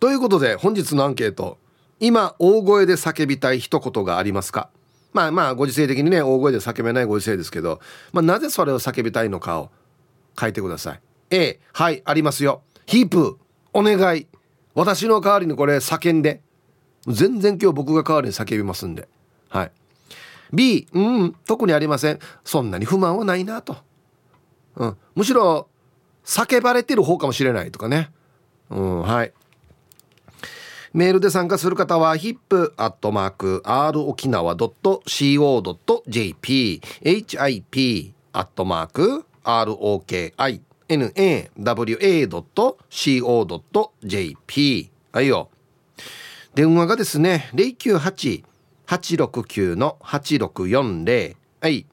ということで本日のアンケート今大声で叫びたい一言がありますか？まあまあご時世的にね大声で叫べないご時世ですけど、まあ、なぜそれを叫びたいのかを書いてください。A はいありますよ。ヒープお願い。私の代わりにこれ叫んで。全然今日僕が代わりに叫びますんで。はい。B うん特にありません。そんなに不満はないなと、うん、むしろ叫ばれてる方かもしれないとかね。うんはい。メールで参加する方は hip.r 沖縄 .co.jp hip アットマーク ROKINAWA.co.jp はいよ。電話がですね098-869の8640はい。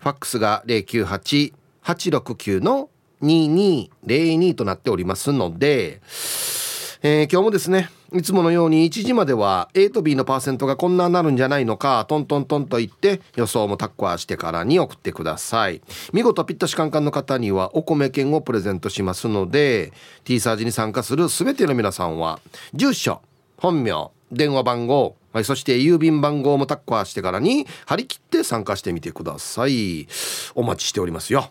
ファックスが098-869の2202となっておりますので、えー、今日もですねいつものように1時までは A と B のパーセントがこんなになるんじゃないのかトントントンと言って予想もタッコアしてからに送ってください。見事ピッタシカンカンの方にはお米券をプレゼントしますので T サージに参加する全ての皆さんは住所本名電話番号、そして郵便番号もタッコアしてからに張り切って参加してみてください。お待ちしておりますよ。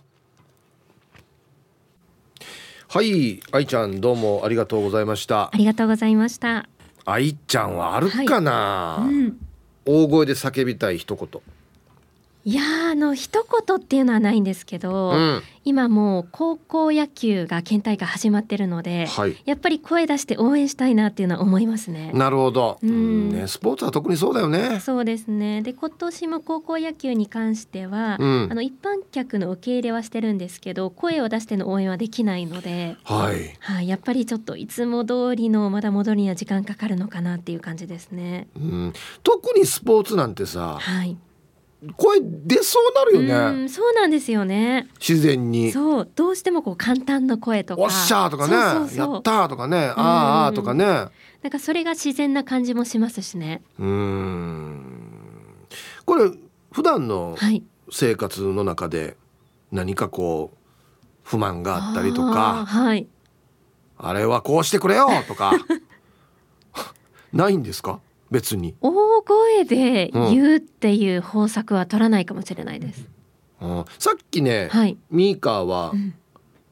はい愛ちゃんどうもありがとうございました。ありがとうございました。愛ちゃんはあるかな、はい。うん、大声で叫びたい一言いやあの一言っていうのはないんですけど、うん、今もう高校野球が県大会始まってるので、はい、やっぱり声出して応援したいなっていうのは思いますね。なるほど、うん、ね、スポーツは特にそうだよね。そうですね。で今年も高校野球に関しては、うん、あの一般客の受け入れはしてるんですけど声を出しての応援はできないので、はい、はい、やっぱりちょっといつも通りのまだ戻りには時間かかるのかなっていう感じですね。うん、特にスポーツなんてさ、はい、声出そうなるよね。そうなんですよね。自然に。そうどうしてもこう簡単な声とか。おっしゃーとかね。やったーとかね。あーあーとかね。なんかそれが自然な感じもしますしね。うん。これ普段の生活の中で何かこう不満があったりとか、はい、あれはこうしてくれよとか。ないんですか？別に。大声で言うっていう方策は取らないかもしれないです、うん、さっきね、はい、ミーカーは、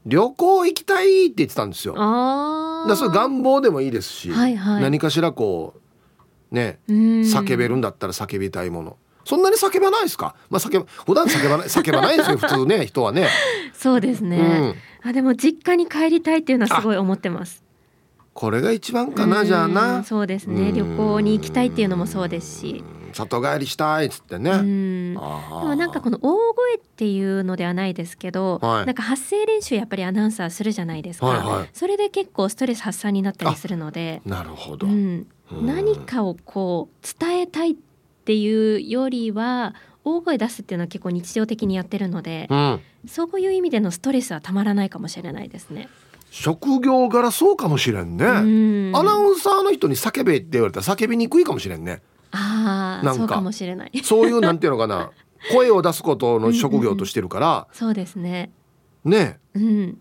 旅行行きたいって言ってたんですよ。あだそれ願望でもいいですし、はいはい、何かしらこうね叫べるんだったら叫びたいもの。そんなに叫ばないですか？まあ叫普段叫ばない叫ばないですよ 普通ね人はね。そうですね。うん、あでも実家に帰りたいっていうのはすごい思ってます。これが一番かなじゃあな。そうですね。旅行に行きたいっていうのもそうですし。里帰りしたいっつってね。でもなんかこの大声っていうのではないですけど、はい、なんか発声練習やっぱりアナウンサーするじゃないですか、はいはい、それで結構ストレス発散になったりするので。なるほど、うん、何かをこう伝えたいっていうよりは大声出すっていうのは結構日常的にやってるので、うん、そういう意味でのストレスはたまらないかもしれないですね。職業柄そうかもしれんね。アナウンサーの人に叫べって言われたら叫びにくいかもしれんね。ああそうかもしれない。そういうなんていうのかな。声を出すことの職業としてるから、うん。うん、そうですね。ねうん、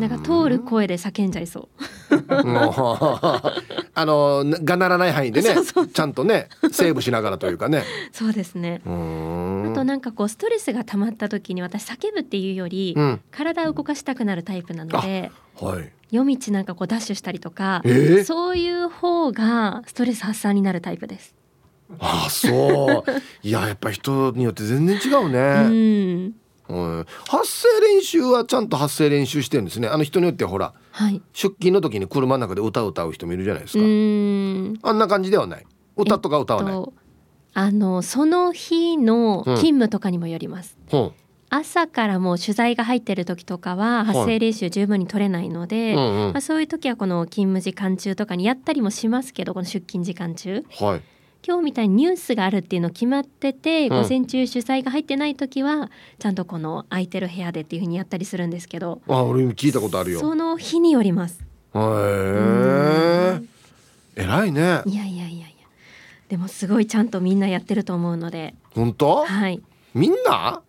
なんか通る声で叫んじゃいそう。あのがならない範囲でねちゃんとねセーブしながらというかね。そうですね。あとなんかこうストレスが溜まった時に私叫ぶっていうより、うん、体を動かしたくなるタイプなので、はい、夜道なんかこうダッシュしたりとか、えー、そういう方がストレス発散になるタイプです。ああそう。いややっぱ人によって全然違うね。うんうん、発声練習はちゃんと発声練習してるんですね。あの人によってはほら、はい、出勤の時に車の中で歌を歌う人もいるじゃないですか。あんな感じではない。歌とか歌わない、えっと、あのその日の勤務とかにもよります、う。ん、朝からもう取材が入ってる時とかは発声練習十分に取れないので、はいうんうん、まあ、そういう時はこの勤務時間中とかにやったりもしますけどこの出勤時間中、はい今日みたいにニュースがあるっていうの決まってて、うん、午前中主催が入ってない時はちゃんとこの空いてる部屋でっていうふうにやったりするんですけどあ俺聞いたことあるよ。その日によります。へえ偉いね。いやいやいやいや。でもすごいちゃんとみんなやってると思うので。本当？はい。みんな？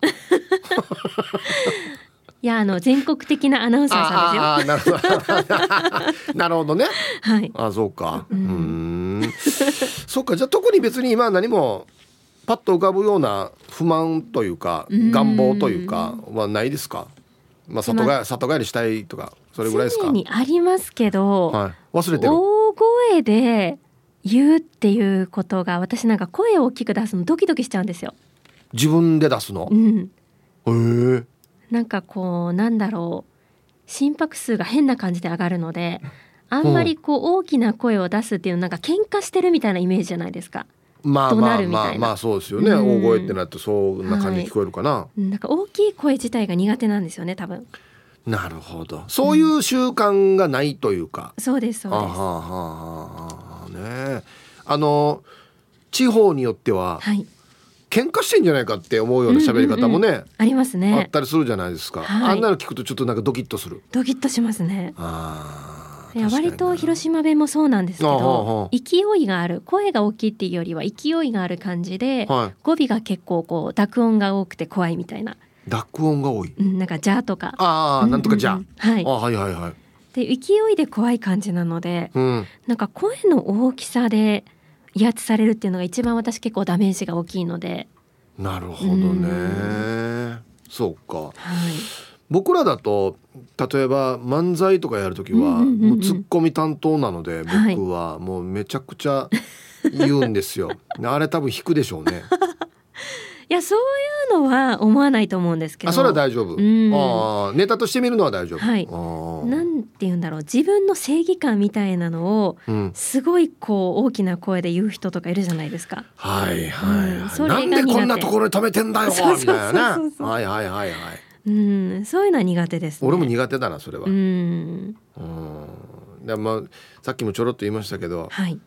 いやあの全国的なアナウンサーさんですよ。なるほど。なるほどね。はい。あそうか。うん。そっかじゃあ特に別に今何もパッと浮かぶような不満というか願望というかはないですか？まあ里帰里帰りしたいとかそれぐらいですか？にありますけど、はい、忘れてる。大声で言うっていうことが私なんか声を大きく出すのドキドキしちゃうんですよ。自分で出すの？うん。へえ。なんかこうなんだろう心拍数が変な感じで上がるのであんまりこう大きな声を出すっていうなんか喧嘩してるみたいなイメージじゃないですか。まあまあまあまあそうですよね、うん、大声ってなってそんな感じ聞こえるかな、はい、なんか大きい声自体が苦手なんですよね多分。なるほど。そういう習慣がないというか、うん、そうですそうです。あはあはあねあの地方によっては、はい、喧嘩してんじゃないかって思うような喋り方もね、うんうんうん、ありますね。あったりするじゃないですか、はい、あんなの聞くとちょっとなんかドキッとする。ドキッとしますね。いや割と広島弁もそうなんですけど勢いがある声が大きいっていうよりは勢いがある感じで、はい、語尾が結構こう濁音が多くて怖いみたいな。濁音が多い、うん、なんか「じゃ」とか。ああ、なんとか「じゃ」はい。あはいはいはい。で勢いで怖い感じなので、うん、なんか声の大きさで威圧されるっていうのが一番私結構ダメージが大きいので。なるほどね。そうか、はい、僕らだと例えば漫才とかやる時は、もうツッコミ担当なので僕は。もうめちゃくちゃ言うんですよ、あれ多分引くでしょうねいやそういうのは思わないと思うんですけど。あそれは大丈夫、うん、あネタとして見るのは大丈夫。はい。なんて言うんだろう。自分の正義感みたいなのを、うん、すごいこう大きな声で言う人とかいるじゃないですか。はいはい、うん、それなんでこんなところに止めてんだよみたいな。ねはいはいはいはい。うん、そういうのは苦手です、ね、俺も苦手だなそれは。うん。うん。でまあさっきもちょろっと言いましたけど、はい、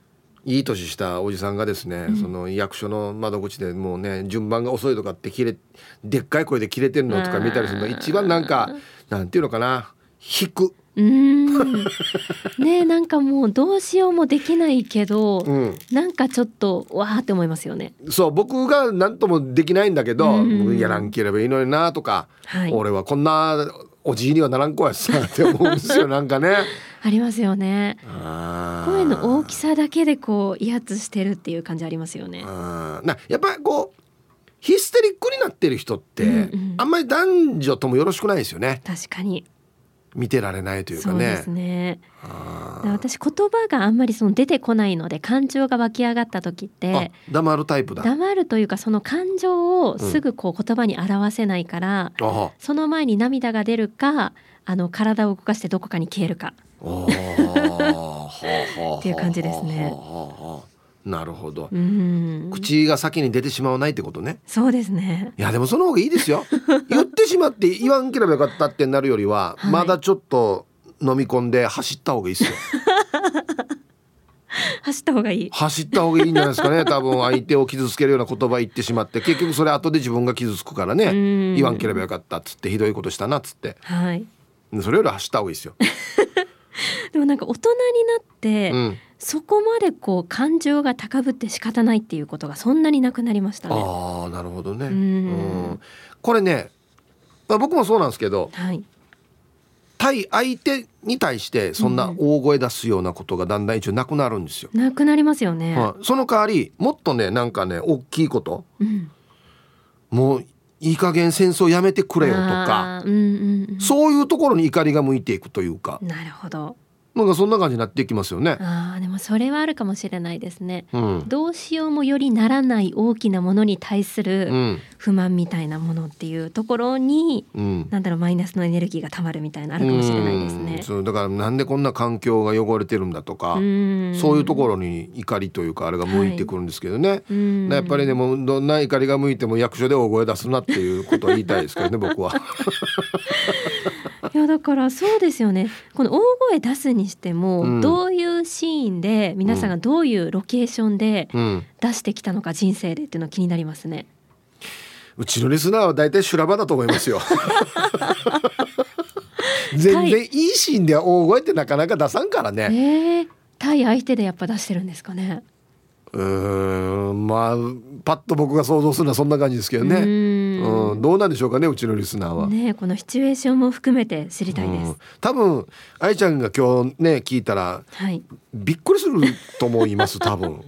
いい年したおじさんがですね、うん、その役所の窓口でもうね順番が遅いとかって切れでっかい声で切れてるのとか見たりするの一番なんかなんていうのかな引く。うん。ねなんかもうどうしようもできないけど、うん、なんかちょっとわーって思いますよね。そう僕が何ともできないんだけど、やらんければいいのになとか、はい、俺はこんなおじいにはならん子やさって思うんですよ なんかね。ありますよね。声の大きさだけでこう威圧してるっていう感じありますよね。なやっぱりこうヒステリックになってる人って、うんうん、あんまり男女ともよろしくないですよね。確かに見てられないというかね。そうですね。私言葉があんまりその出てこないので感情が湧き上がった時って黙るタイプだ。黙るというかその感情をすぐこう言葉に表せないから、うん、その前に涙が出るかあの体を動かしてどこかに消えるか。っていう感じですね。なるほど、口が先に出てしまわないってことね。そうですね。いやでもその方がいいですよ。言ってしまって言わんければよかったってなるよりは、はい、まだちょっと飲み込んで走った方がいいですよ。走った方がいい。走った方がいいんじゃないですかね。多分相手を傷つけるような言葉言ってしまって結局それ後で自分が傷つくからね。言わんければよかったっつってひどいことしたなっつって、はい、それより走った方がいいですよ でもなんか大人になって、うん、そこまでこう感情が高ぶって仕方ないっていうことがそんなになくなりましたね。ああなるほどね。うん、これね、まあ、僕もそうなんですけど、はい、対相手に対してそんな大声出すようなことがだんだん一応なくなるんですよ。なくなりますよね。はい、その代わりもっとねなんかね大きいこと、うん、もういい加減戦争やめてくれよとか、うんうんうん、そういうところに怒りが向いていくというか。なるほど。なんかそんな感じになっていきますよね。ああ、でもそれはあるかもしれないですね、うん、どうしようもよりならない大きなものに対する不満みたいなものっていうところに、うん、なんだろうマイナスのエネルギーがたまるみたいなあるかもしれないですね。うそうだからなんでこんな環境が汚れてるんだとか、そういうところに怒りというかあれが向いてくるんですけどね。はい、やっぱりでもどんな怒りが向いても役所で大声出すなっていうことを言いたいですけどね僕は。からそうですよねこの大声出すにしても、うん、どういうシーンで皆さんがどういうロケーションで出してきたのか、人生でっていうの気になりますね。うちのリスナーは大体修羅場だと思いますよ。全然いいシーンで大声ってなかなか出さんからね。えー、対相手でやっぱ出してるんですかね。うんまあパッと僕が想像するのはそんな感じですけどね。うん、どうなんでしょうかねうちのリスナーは。ねこのシチュエーションも含めて知りたいです。多分愛ちゃんが今日ね聞いたら、はい、びっくりすると思います 多分。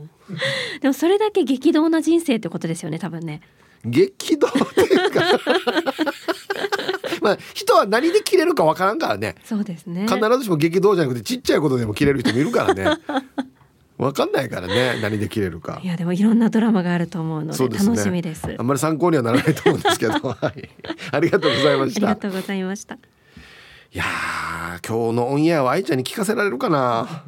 でもそれだけ激動な人生ってことですよね多分ね。激動っていうか まあ人は何で切れるかわからんからねそうですね必ずしも激動じゃなくてちっちゃいことでも切れる人もいるからねわかんないからね何で切れるか。いやでもいろんなドラマがあると思うので楽しみです、ね、あんまり参考にはならないと思うんですけど。はい。ありがとうございました。ありがとうございました。いや今日のオンエアは愛ちゃんに聞かせられるかな。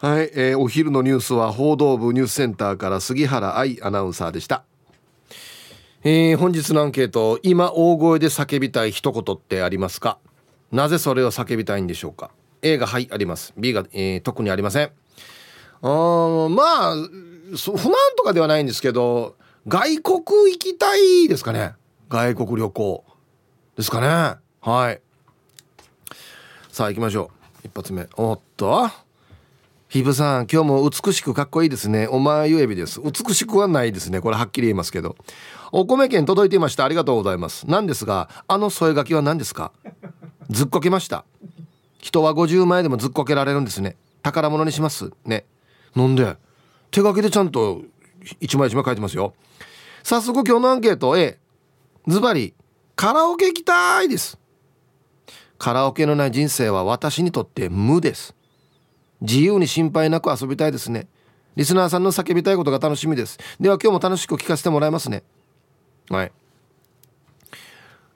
はい、えー、お昼のニュースは報道部ニュースセンターから杉原愛アナウンサーでした。えー、本日のアンケート今大声で叫びたい一言ってありますか？なぜそれを叫びたいんでしょうか？A がはいあります。B が、えー、特にありませんあまあ不満とかではないんですけど外国行きたいですかね。外国旅行ですかね。はい。さあ行きましょう。一発目。おっと。ヒブさん今日も美しくかっこいいですね。お前ゆえびです。美しくはないですね。これはっきり言いますけど。お米券届いていました。ありがとうございます。なんですがあの添え書きは何ですか？ずっこけました。人は50枚でもずっこけられるんですね。宝物にします。ね。なんで手書きでちゃんと一枚一枚書いてますよ。早速今日のアンケート A ズバリカラオケ行きたいです。カラオケのない人生は私にとって無です。自由に心配なく遊びたいですね。リスナーさんの叫びたいことが楽しみです。では今日も楽しく聞かせてもらいますね。はい。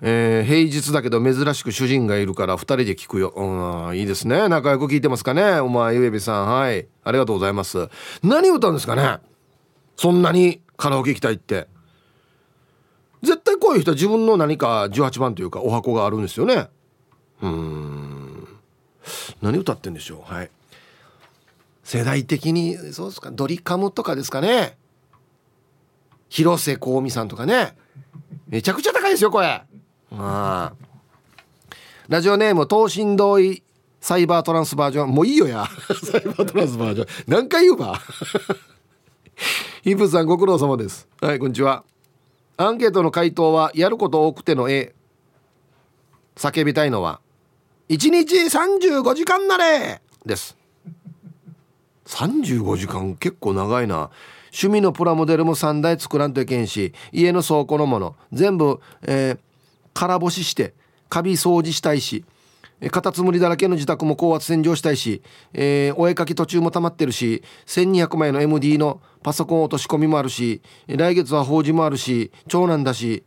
えー、平日だけど珍しく主人がいるから2人で聞くよ。うん、いいですね。仲良く聞いてますかね。お前、ゆえびさん。はい。ありがとうございます。何歌うんですかねそんなにカラオケ行きたいって。絶対こういう人は自分の何か18番というかお箱があるんですよね。うん。何歌ってんでしょうはい。世代的にそうですかドリカムとかですかね広瀬香美さんとかねめちゃくちゃ高いですよこれあラジオネーム東進同意サイバートランスバージョン。もういいよや。サイバートランスバージョン。何回言うば？ヒプさんご苦労様です。はいこんにちは。アンケートの回答はやること多くての A 叫びたいのは1日35時間なれ。です。35時間？結構長いな。趣味のプラモデルも3台作らんといけんし家の倉庫のもの全部、えー、空干ししてカビ掃除したいしカタツムリだらけの自宅も高圧洗浄したいし、えー、お絵かき途中も溜まってるし1200枚の MD のパソコン落とし込みもあるし来月は法事もあるし長男だし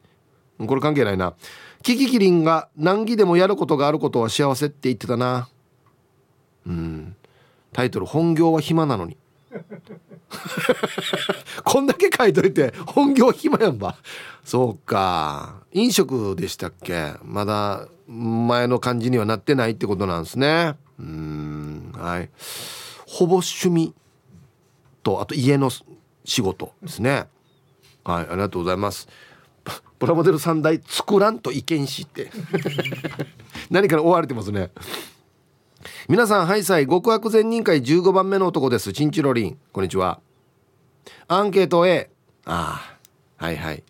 これ関係ないな。キキキリンが難儀でもやることがあることは幸せって言ってたな。うん。タイトル「本業は暇なのに」こんだけ書いといて本業暇やんば。そうか。飲食でしたっけ？まだ前の感じにはなってないってことなんですね。うんはい。ほぼ趣味とあと家の仕事ですね。はいありがとうございます。プラモデル3台作らんといけんしって。何から追われてますね。皆さんハイサイ極悪善人会15番目の男です。チンチロリン。こんにちは。アンケート A ああはいはい。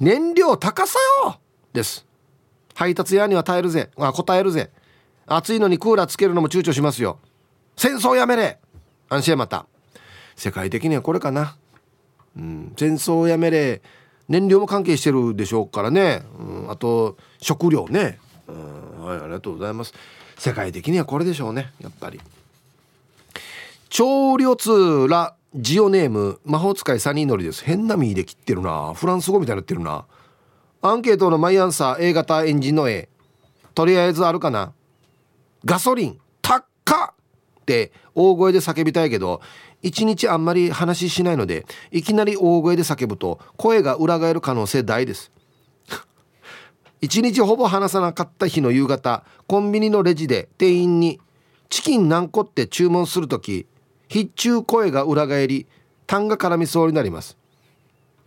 燃料高さよ！です。配達屋には耐えるぜ。あ答えるぜ。暑いのにクーラーつけるのも躊躇しますよ。戦争やめれ！安心また。世界的にはこれかな。うん戦争やめれ。燃料も関係してるでしょうからね、うん、あと食料ね、うん、はいありがとうございます。世界的にはこれでしょうねやっぱり。超量通らジオネーム魔法使いサニーノリです。変な身で切ってるな。フランス語みたいになってるな。アンケートのマイアンサー A 型エンジンの A とりあえずあるかな。ガソリン高っ！って大声で叫びたいけど一日あんまり話ししないのでいきなり大声で叫ぶと声が裏返る可能性大です。一日ほぼ話さなかった日の夕方コンビニのレジで店員に「チキン何個?」って注文する時必中声が裏返り痰が絡みそうになります。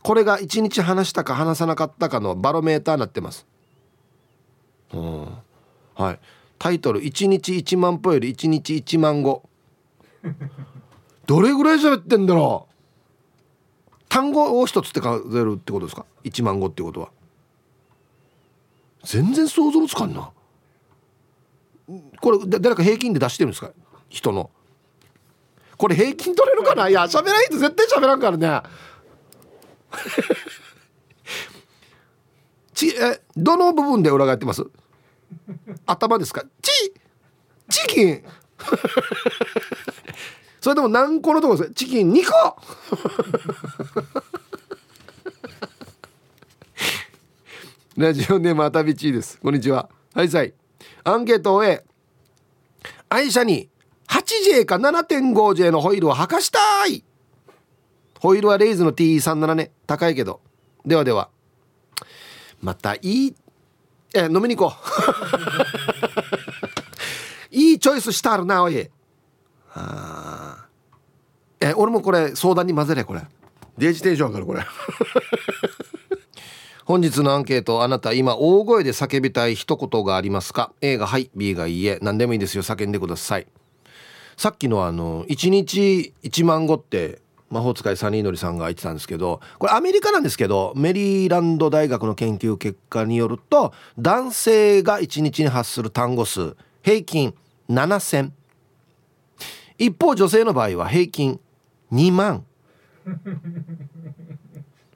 これが一日話したか話さなかったかのバロメーターになってます。うん。はい。タイトル「1日1万歩より1日1万語」どれぐらい喋ってんだろう。単語を一つって数えるってことですか？1万語ってことは。全然想像つかんな。これ誰か平均で出してるんですか？人の。これ平均取れるかな？いや喋らないと絶対喋らんからね。ちえどの部分で裏返ってます？頭ですか？チチキン。それでも何個のとこですチキン2個。ラジオネームあたびちです。こんにちは。はいさい。アンケートを終え愛車に 8J か 7.5J のホイールを履かしたい。ホイールはレイズの T37 ね高いけど。ではでは。またいいえ飲みに行こう。いいチョイスしたるなおい。あえ俺もこれ相談に混ぜれこれ。デジテンションからこれ。本日のアンケートあなた今大声で叫びたい一言がありますか？A がはい B がいいえ。何でもいいですよ。叫んでください。さっきのあの1日1万語って魔法使いサニーノリさんが言ってたんですけどこれアメリカなんですけどメリーランド大学の研究結果によると男性が1日に発する単語数平均7000一方女性の場合は平均2万。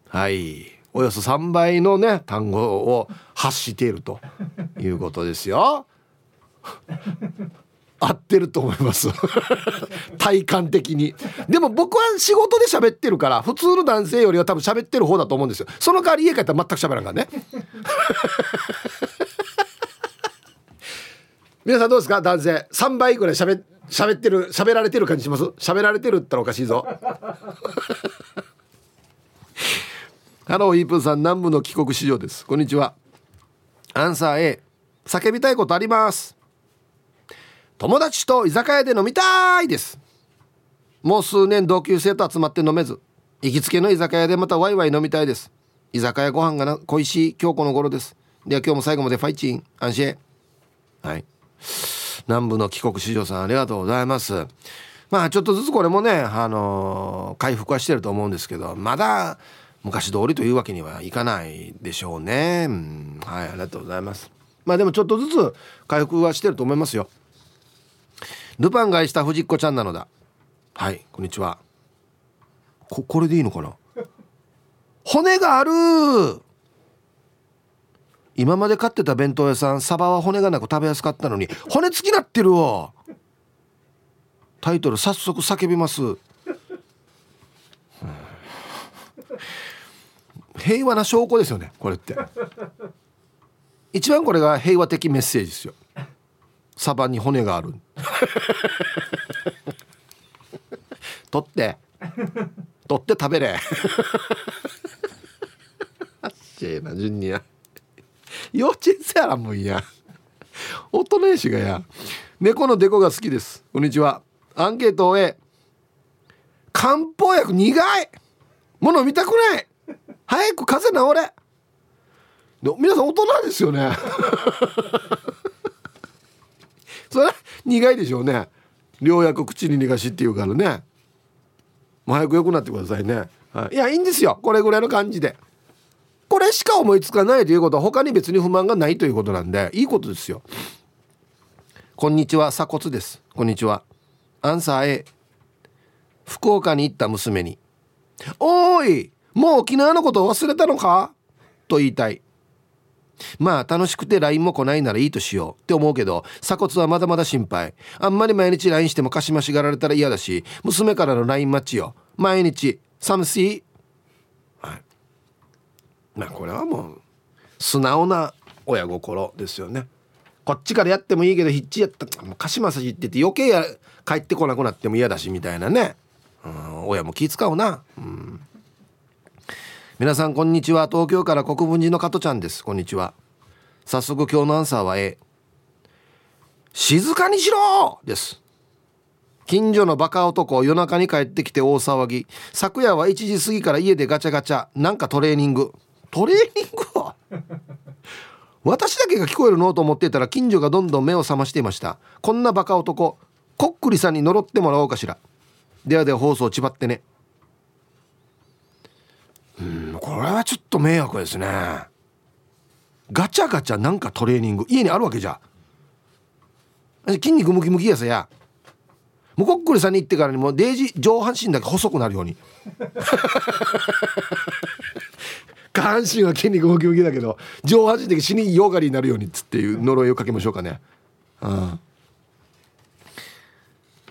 はい。およそ3倍のね単語を発しているということですよ。合ってると思います。体感的に。でも僕は仕事で喋ってるから普通の男性よりは多分喋ってる方だと思うんですよ。その代わり家帰ったら全く喋らんからね。皆さんどうですか？男性。3倍ぐらい喋喋ってる喋られてる感じします？喋られてるったらおかしいぞ。ハローイープンさん南部の帰国市場です。こんにちは。アンサー A 叫びたいことあります。友達と居酒屋で飲みたいです。もう数年同級生と集まって飲めず。行きつけの居酒屋でまたワイワイ飲みたいです。居酒屋ご飯がな恋しい今日この頃です。では今日も最後までファイチン。安心はい。南部の帰国子女さんありがとうございます。まあちょっとずつこれもねあのー、回復はしてると思うんですけどまだ昔通りというわけにはいかないでしょうね、うん、はいありがとうございます。まあでもちょっとずつ回復はしてると思いますよ。ルパンがした藤子ちゃんなのだ。はいこんにちは。ここれでいいのかな？骨がある！今まで買ってた弁当屋さんサバは骨がなく食べやすかったのに骨付きなってるわ！タイトル早速叫びます。平和な証拠ですよねこれって。一番これが平和的メッセージですよ。サバに骨がある。取って。取って食べれ。あっしいな順にや幼稚園生やらもういや大人やしがや猫のデコが好きです。こんにちは。アンケートを終え漢方薬苦い。もの見たくない。早く風邪治れ。皆さん大人ですよね。それ苦いでしょうね。良薬口に逃がしっていうからね。もう早く良くなってくださいね、はい、いやいいんですよ。これぐらいの感じで。これしか思いつかないということは他に別に不満がないということなんでいいことですよ。こんにちは鎖骨です。こんにちは。アンサー A 福岡に行った娘に「おーいもう沖縄のこと忘れたのか?」と言いたい。まあ楽しくて LINE も来ないならいいとしようって思うけど鎖骨はまだまだ心配。あんまり毎日 LINE してもかしましがられたら嫌だし娘からの LINE 待ちよ。毎日。寂しい。はい。まあこれはもう素直な親心ですよね。こっちからやってもいいけどヒッチやった。もう貸しまさしって言って余計や帰ってこなくなっても嫌だしみたいなね、うん、親も気使うな。うん。皆さんこんにちは。東京から国分寺の加トちゃんです。こんにちは。早速今日のアンサーは A 静かにしろです。近所のバカ男夜中に帰ってきて大騒ぎ。昨夜は1時過ぎから家でガチャガチャなんかトレーニング。トレーニングは？私だけが聞こえるの？と思ってたら近所がどんどん目を覚ましていました。こんなバカ男こっくりさんに呪ってもらおうかしら。ではでは放送ちばってねうんこれはちょっと迷惑ですね。ガチャガチャなんかトレーニング家にあるわけじゃ。筋肉ムキムキやさや。もうこっくりさんに行ってからにもデージ上半身だけ細くなるように。下半身は筋肉ムキムキだけど上半身だけ死によがりになるようにっつっていう呪いをかけましょうかね。うん。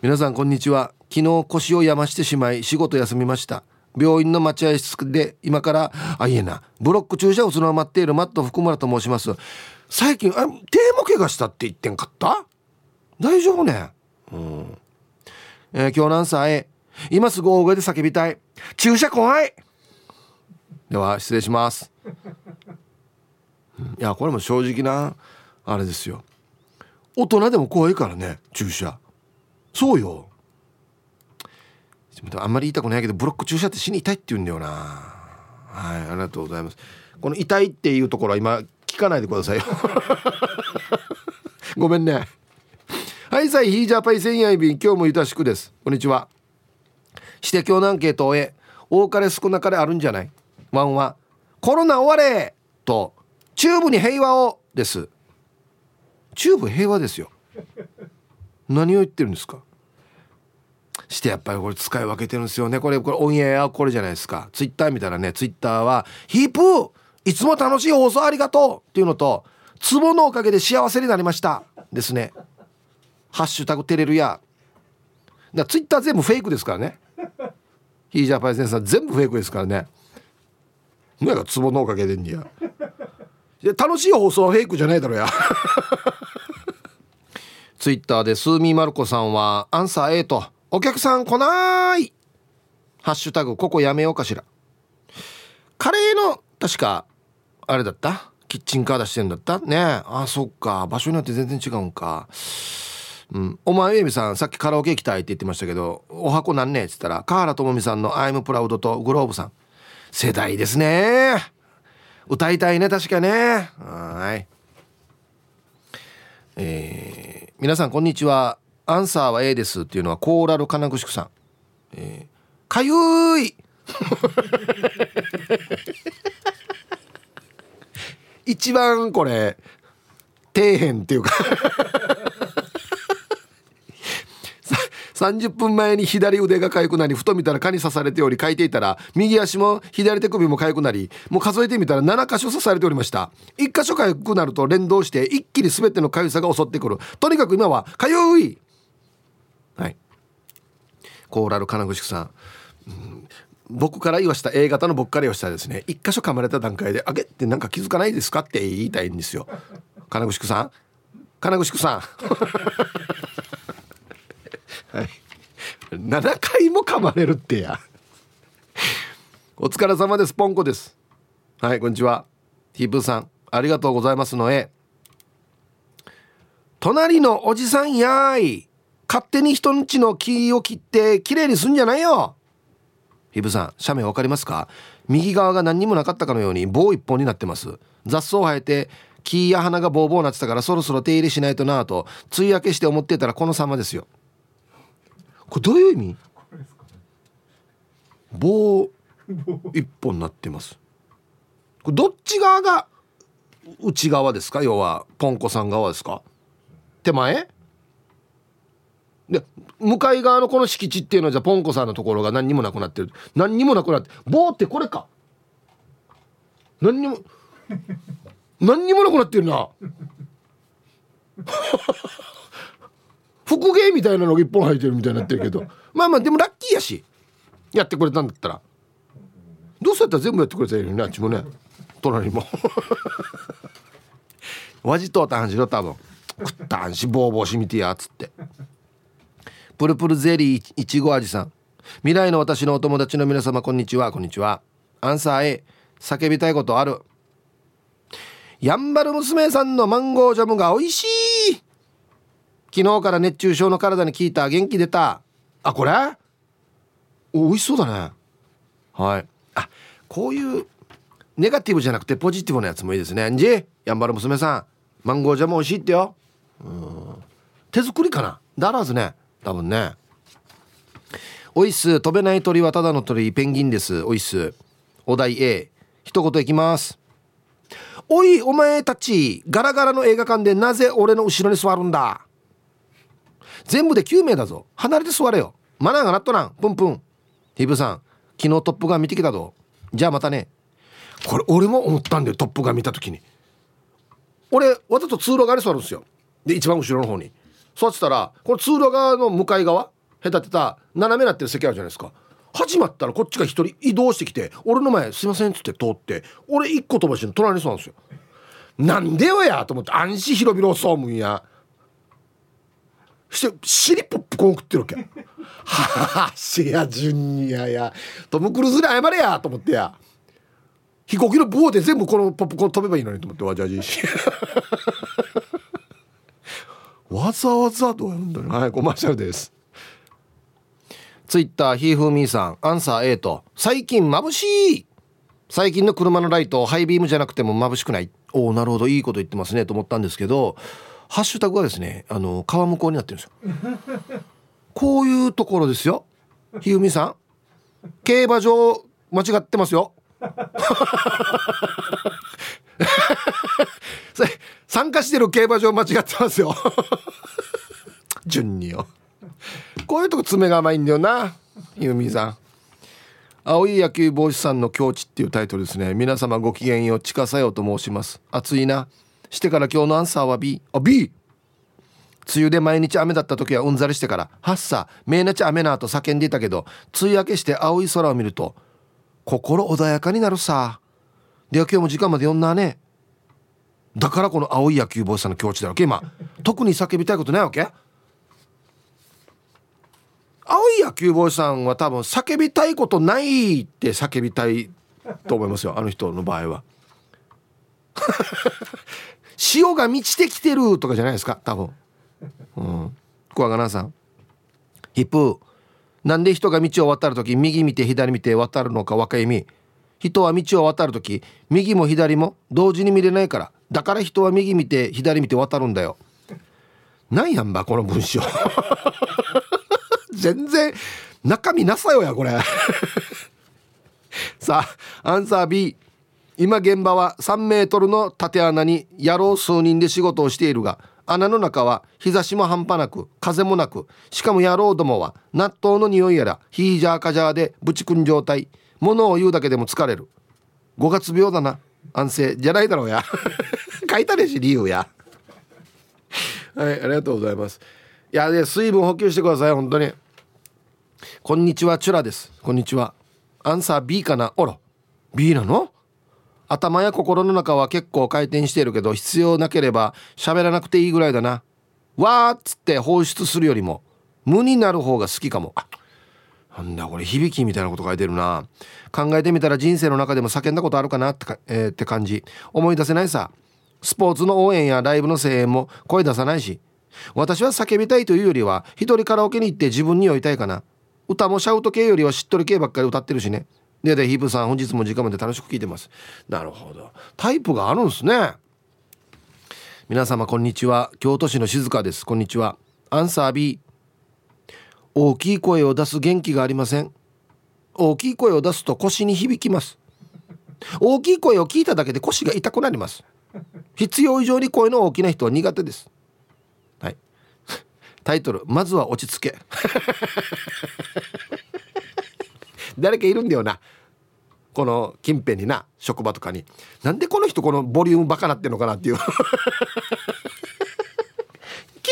皆さんこんにちは。昨日腰を病してしまい仕事休みました。病院の待合室で今からあいえな。ブロック注射を打つのを待っているマット福村と申します。最近あ手も怪我したって言ってんかった？大丈夫ね。うん、えー、今日何歳今すぐ大声で叫びたい。注射怖い。では失礼します。いやこれも正直なあれですよ。大人でも怖いからね注射。そうよ。あんまり言いたくないけどブロック注射って死に痛いって言うんだよな。はいありがとうございます。この痛いっていうところは今聞かないでくださいよ。ごめんね。はいさいヒージャーパイセンヤイビン今日もゆたしくです。こんにちは。して今日のアンケートを終え多かれ少なかれあるんじゃない？ワンはコロナ終われとチューブに平和をです。チューブ平和ですよ。何を言ってるんですか？してやっぱりこれ使い分けてるんですよね。これこれオンエアこれじゃないですか。ツイッター見たらねツイッターは「ヒープーいつも楽しい放送ありがとう」っていうのと「ツボのおかげで幸せになりました」ですね「ハッシュタグテレルや」だツイッター全部フェイクですからね。ヒージャーパイセンさん全部フェイクですからね。何がツボのおかげでんにや。いや楽しい放送はフェイクじゃないだろや。ツイッターでスーミーマルコさんはアンサー A と。お客さん来ない。ハッシュタグここやめようかしら。カレーの確かあれだった？キッチンカー出してんだった？ねあそっか。場所によって全然違うんか。うん。お前エミさんさっきカラオケ行きたいって言ってましたけどお箱なんねえっつったら河原智美さんの「アイムプラウド」とグローブさん。世代ですね。歌いたいね確かね。はい。えー、皆さんこんにちは。アンサーは A ですっていうのはコーラル金具宿さん、えー、かゆい。一番これ底辺っていうか。30分前に左腕が痒くなりふと見たら蚊に刺されており書いていたら右足も左手首も痒くなりもう数えてみたら7箇所刺されておりました。1箇所痒くなると連動して一気に全ての痒さが襲ってくる。とにかく今は痒いはい。コーラル金具宿さん、うん、僕から言わした A 型の僕から言わしたらですね。一箇所噛まれた段階で「あげってなんか気づかないですか?」って言いたいんですよ。金具宿さん。金具宿さん。はい。7回も噛まれるってや。お疲れ様です。ポンコです。はいこんにちは。ヒープさん。ありがとうございますのえ。隣のおじさんやい。勝手に人んちの木を切ってきれいにすんじゃないよ。ヒブさん斜面わかりますか？右側が何にもなかったかのように棒一本になってます。雑草生えて木や花がボーボーなってたからそろそろ手入れしないとなぁと梅雨明けして思ってたらこの様ですよ。これどういう意味？棒一本なってます。これどっち側が内側ですか？要はポンコさん側ですか？手前？で向かい側のこの敷地っていうのはじゃあポンコさんのところが何にもなくなってる。何にもなくなって棒ってこれか。何にも何にもなくなってるな。福芸みたいなのが一本入ってるみたいになってるけど。まあまあでもラッキーやし。やってくれたんだったら。どうせやったら全部やってくれたらいいのにあっちもね。隣も。わじとうたんしろ多分。食ったんしボーボーしみてやっつって。プルプルゼリーいちご味さん。未来の私のお友達の皆様こんにちは。こんにちは。アンサー A 叫びたいことある。やんばる娘さんのマンゴージャムが美味しい。昨日から熱中症の体に効いた元気出た。あこれ？お美味しそうだね。はい。あこういうネガティブじゃなくてポジティブなやつもいいですね。んじやんばる娘さん。マンゴージャム美味しいってよ。うん。手作りかな？だらずね。多分ね。おいっす。飛べない鳥はただの鳥。ペンギンです。おいっす。お題 A 一言いきます。おいお前たち。ガラガラの映画館でなぜ俺の後ろに座るんだ。全部で9名だぞ。離れて座れよ。マナーがなっとらん。プンプン。ヒブさん昨日トップガン見てきたぞ。じゃあまたね。これ俺も思ったんだよ。トップガン見た時に。俺わざと通路側に座るんですよ。で一番後ろの方に。座ってたらこの通路側の向かい側隔てた斜めなってる席あるじゃないですか。始まったらこっちが一人移動してきて俺の前すいませんっつって通って俺一個飛ばしての隣に座るんですよ。なんでよやと思って安心広々そうむんや。して尻ポップコーン食ってるわけ。はあしやジュニアや。トム・クルーズに謝れやと思ってや。飛行機の棒で全部このポップコーン飛べばいいのにと思ってわじゃじ。しわざわざどうやるんだろうはいコマーシャルです。ツイッターひーふーみーさんアンサー A と最近眩しい。最近の車のライトハイビームじゃなくても眩しくない。おおなるほど。いいこと言ってますね。と思ったんですけどハッシュタグはですねあの川向こうになってるんですよ。こういうところですよ。ひふみさん。競馬場間違ってますよ 参加してる競馬場間違ってますよ。順によ。こういうとこ爪が甘いんだよなゆみさん。青い野球帽子さんの境地っていうタイトルですね。皆様ごきげんよう近さよと申します。暑いな。してから今日のアンサーは B あ B! 梅雨で毎日雨だった時はうんざりしてから「はっさめいなち雨な」と叫んでいたけど梅雨明けして青い空を見ると心穏やかになるさ。では今日も時間まで読んなね。だからこの青い野球帽子さんの境地だわけ。今特に叫びたいことないわけ？青い野球帽子さんは多分叫びたいことないって叫びたいと思いますよあの人の場合は。潮が満ちてきてるとかじゃないですか多分。うん。小若菜さん。ヒップなんで人が道を渡る時右見て左見て渡るのか若い意味人は道を渡る時右も左も同時に見れないからだから人は右見て左見て渡るんだよ。なんやんばこの文章。全然中身なさよやこれ。さあアンサー B 今現場は3メートルの縦穴に野郎数人で仕事をしているが穴の中は日差しも半端なく風もなくしかも野郎どもは納豆の匂いやらヒージャーカジャーでブチくん状態。物を言うだけでも疲れる。5月病だな。安静。じゃないだろうや。書いたでし理由や。はいありがとうございます。いやで水分補給してください本当に。こんにちはチュラです。こんにちは。アンサー B かな？あら B なの？頭や心の中は結構回転してるけど必要なければ喋らなくていいぐらいだな。わーっつって放出するよりも無になる方が好きかも。あなんだこれ響きみたいなこと書いてるな。考えてみたら人生の中でも叫んだことあるかなってか、えー、って感じ。思い出せないさ。スポーツの応援やライブの声援も声出さないし。私は叫びたいというよりは一人カラオケに行って自分に酔いたいかな。歌もシャウト系よりはしっとり系ばっかり歌ってるしね。ででヒープさん本日も時間まで楽しく聞いてます。なるほど。タイプがあるんですね。皆様こんにちは。京都市の静香です。こんにちは。アンサー B 大きい声を出す元気がありません。大きい声を出すと腰に響きます。大きい声を聞いただけで腰が痛くなります。必要以上に声の大きな人は苦手です。はい。タイトルまずは落ち着け。誰かいるんだよな。この近辺にな職場とかに。なんでこの人このボリュームバカなってんのかなっていう。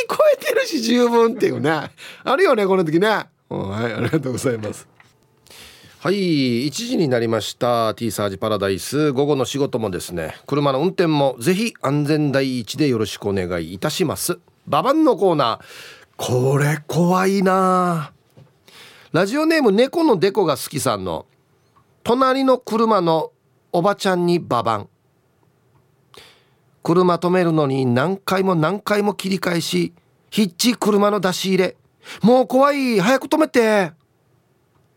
こえてるし十分っていうねあるよねこの時ねはいありがとうございます。はい1時になりました。T サージパラダイス。午後の仕事もですね。車の運転もぜひ安全第一でよろしくお願いいたします。ババンのコーナー。これ怖いな。ラジオネーム猫のデコが好きさんの隣の車のおばちゃんにババン車止めるのに何回も何回も切り返しヒッチ車の出し入れ。もう怖い。早く止めて。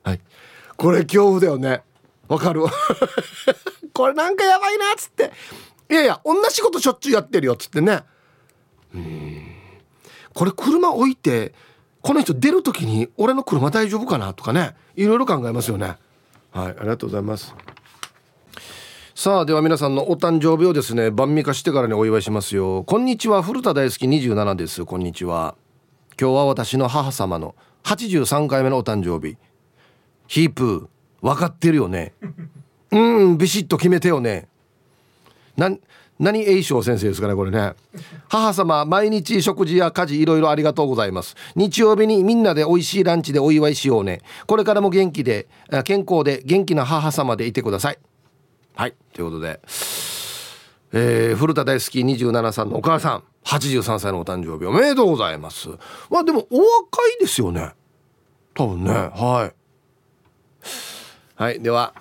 はい。これ恐怖だよね。わかる。これなんかやばいなっつって。いやいや同じことしょっちゅうやってるよっつってね。うん。これ車置いてこの人出る時に俺の車大丈夫かなとかね。いろいろ考えますよね。はい。ありがとうございます。さあでは皆さんのお誕生日をですね晩味化してからにお祝いしますよ。こんにちは古田大好き27です。こんにちは。今日は私の母様の83回目のお誕生日。ヒープー分かってるよね。うんビシッと決めてよね。な何栄翔先生ですかねこれね。母様毎日食事や家事いろいろありがとうございます。日曜日にみんなで美味しいランチでお祝いしようね。これからも元気で健康で元気な母様でいてくださいはいということで、えー、古田大好き27さんのお母さん83歳のお誕生日おめでとうございます。まあでもお若いですよね。多分ね。はい。はいでは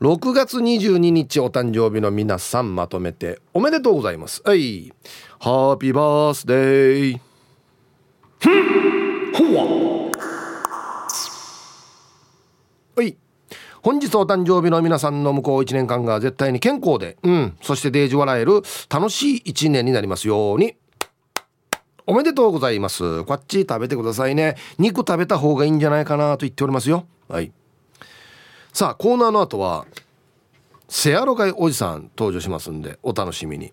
6月22日お誕生日の皆さんまとめておめでとうございます。はい。ハッピーバースデー。ほわはい本日お誕生日の皆さんの向こう1年間が絶対に健康で、うん、そしてデージ笑える楽しい1年になりますように。おめでとうございます。こっち食べてくださいね。肉食べた方がいいんじゃないかなと言っておりますよ。はい。さあ、コーナーの後は、セアロガイおじさん登場しますんで、お楽しみに。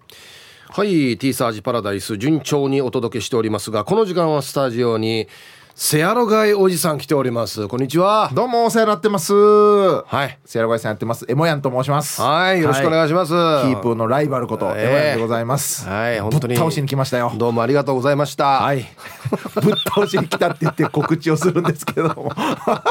はい、T サージパラダイス順調にお届けしておりますが、この時間はスタジオに、セアロガイおじさん来ております。こんにちは。どうもお世話になってます。はい。セアロガイさんやってます。エモヤンと申します。はい。よろしくお願いします、はい、キープのライバルこと、エモヤンでございます。はい。本当に。倒しに来ましたよ。どうもありがとうございました。はい。ぶっ倒しに来たって言って告知をするんですけども。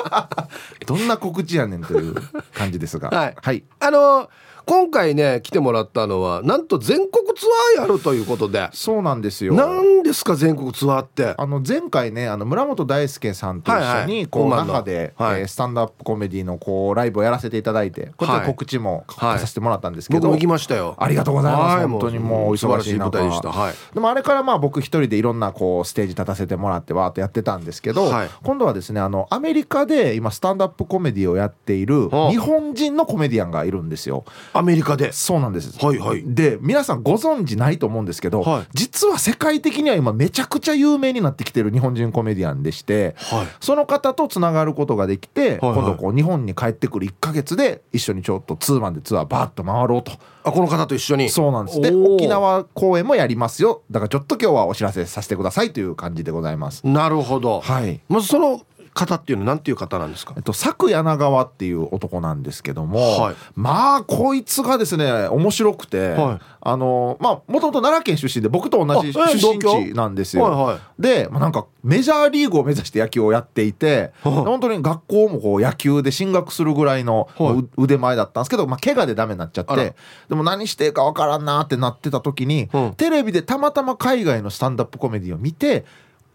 どんな告知やねんという感じですが。はい、はい、あのー今回ね来てもらったのはなんと全国ツアーやるということで。そうなんですよ。何ですか全国ツアーって？あの前回ねあの村本大輔さんと一緒にこう、那覇で、はい、えー、スタンドアップコメディのこうライブをやらせていただいてこちら告知もさせてもらったんですけど、僕も行きましたよ。ありがとうございます、はい、本当にもうお忙しい中。でした、はい、でもあれからまあ僕一人でいろんなこうステージ立たせてもらってわーっとやってたんですけど、今度はですねあのアメリカで今スタンドアップコメディをやっている日本人のコメディアンがいるんですよアメリカで。そうなんです。はいはい。で皆さんご存知ないと思うんですけど、はい、実は世界的には今めちゃくちゃ有名になってきてる日本人コメディアンでして、はい、その方とつながることができて、はいはい、今度こう日本に帰ってくる1か月で一緒にちょっとツーマンでツアーバーッと回ろうと。あこの方と一緒に？そうなんです。で沖縄公演もやりますよ。だからちょっと今日はお知らせさせてくださいという感じでございます。なるほど。はい。まずその方っていうのは何ていう方なんですか、えっと、佐久柳川っていう男なんですけども、はい、まあこいつがですね面白くて、はい、あのまあもともと奈良県出身で僕と同じ出身地なんですよ。はいはい、で、まあ、なんかメジャーリーグを目指して野球をやっていて、はい、本当に学校もこう野球で進学するぐらいの腕前だったんですけど、まあ、怪我でダメになっちゃってでも何していいか分からんなってなってた時に、テレビでたまたま海外のスタンダップコメディを見て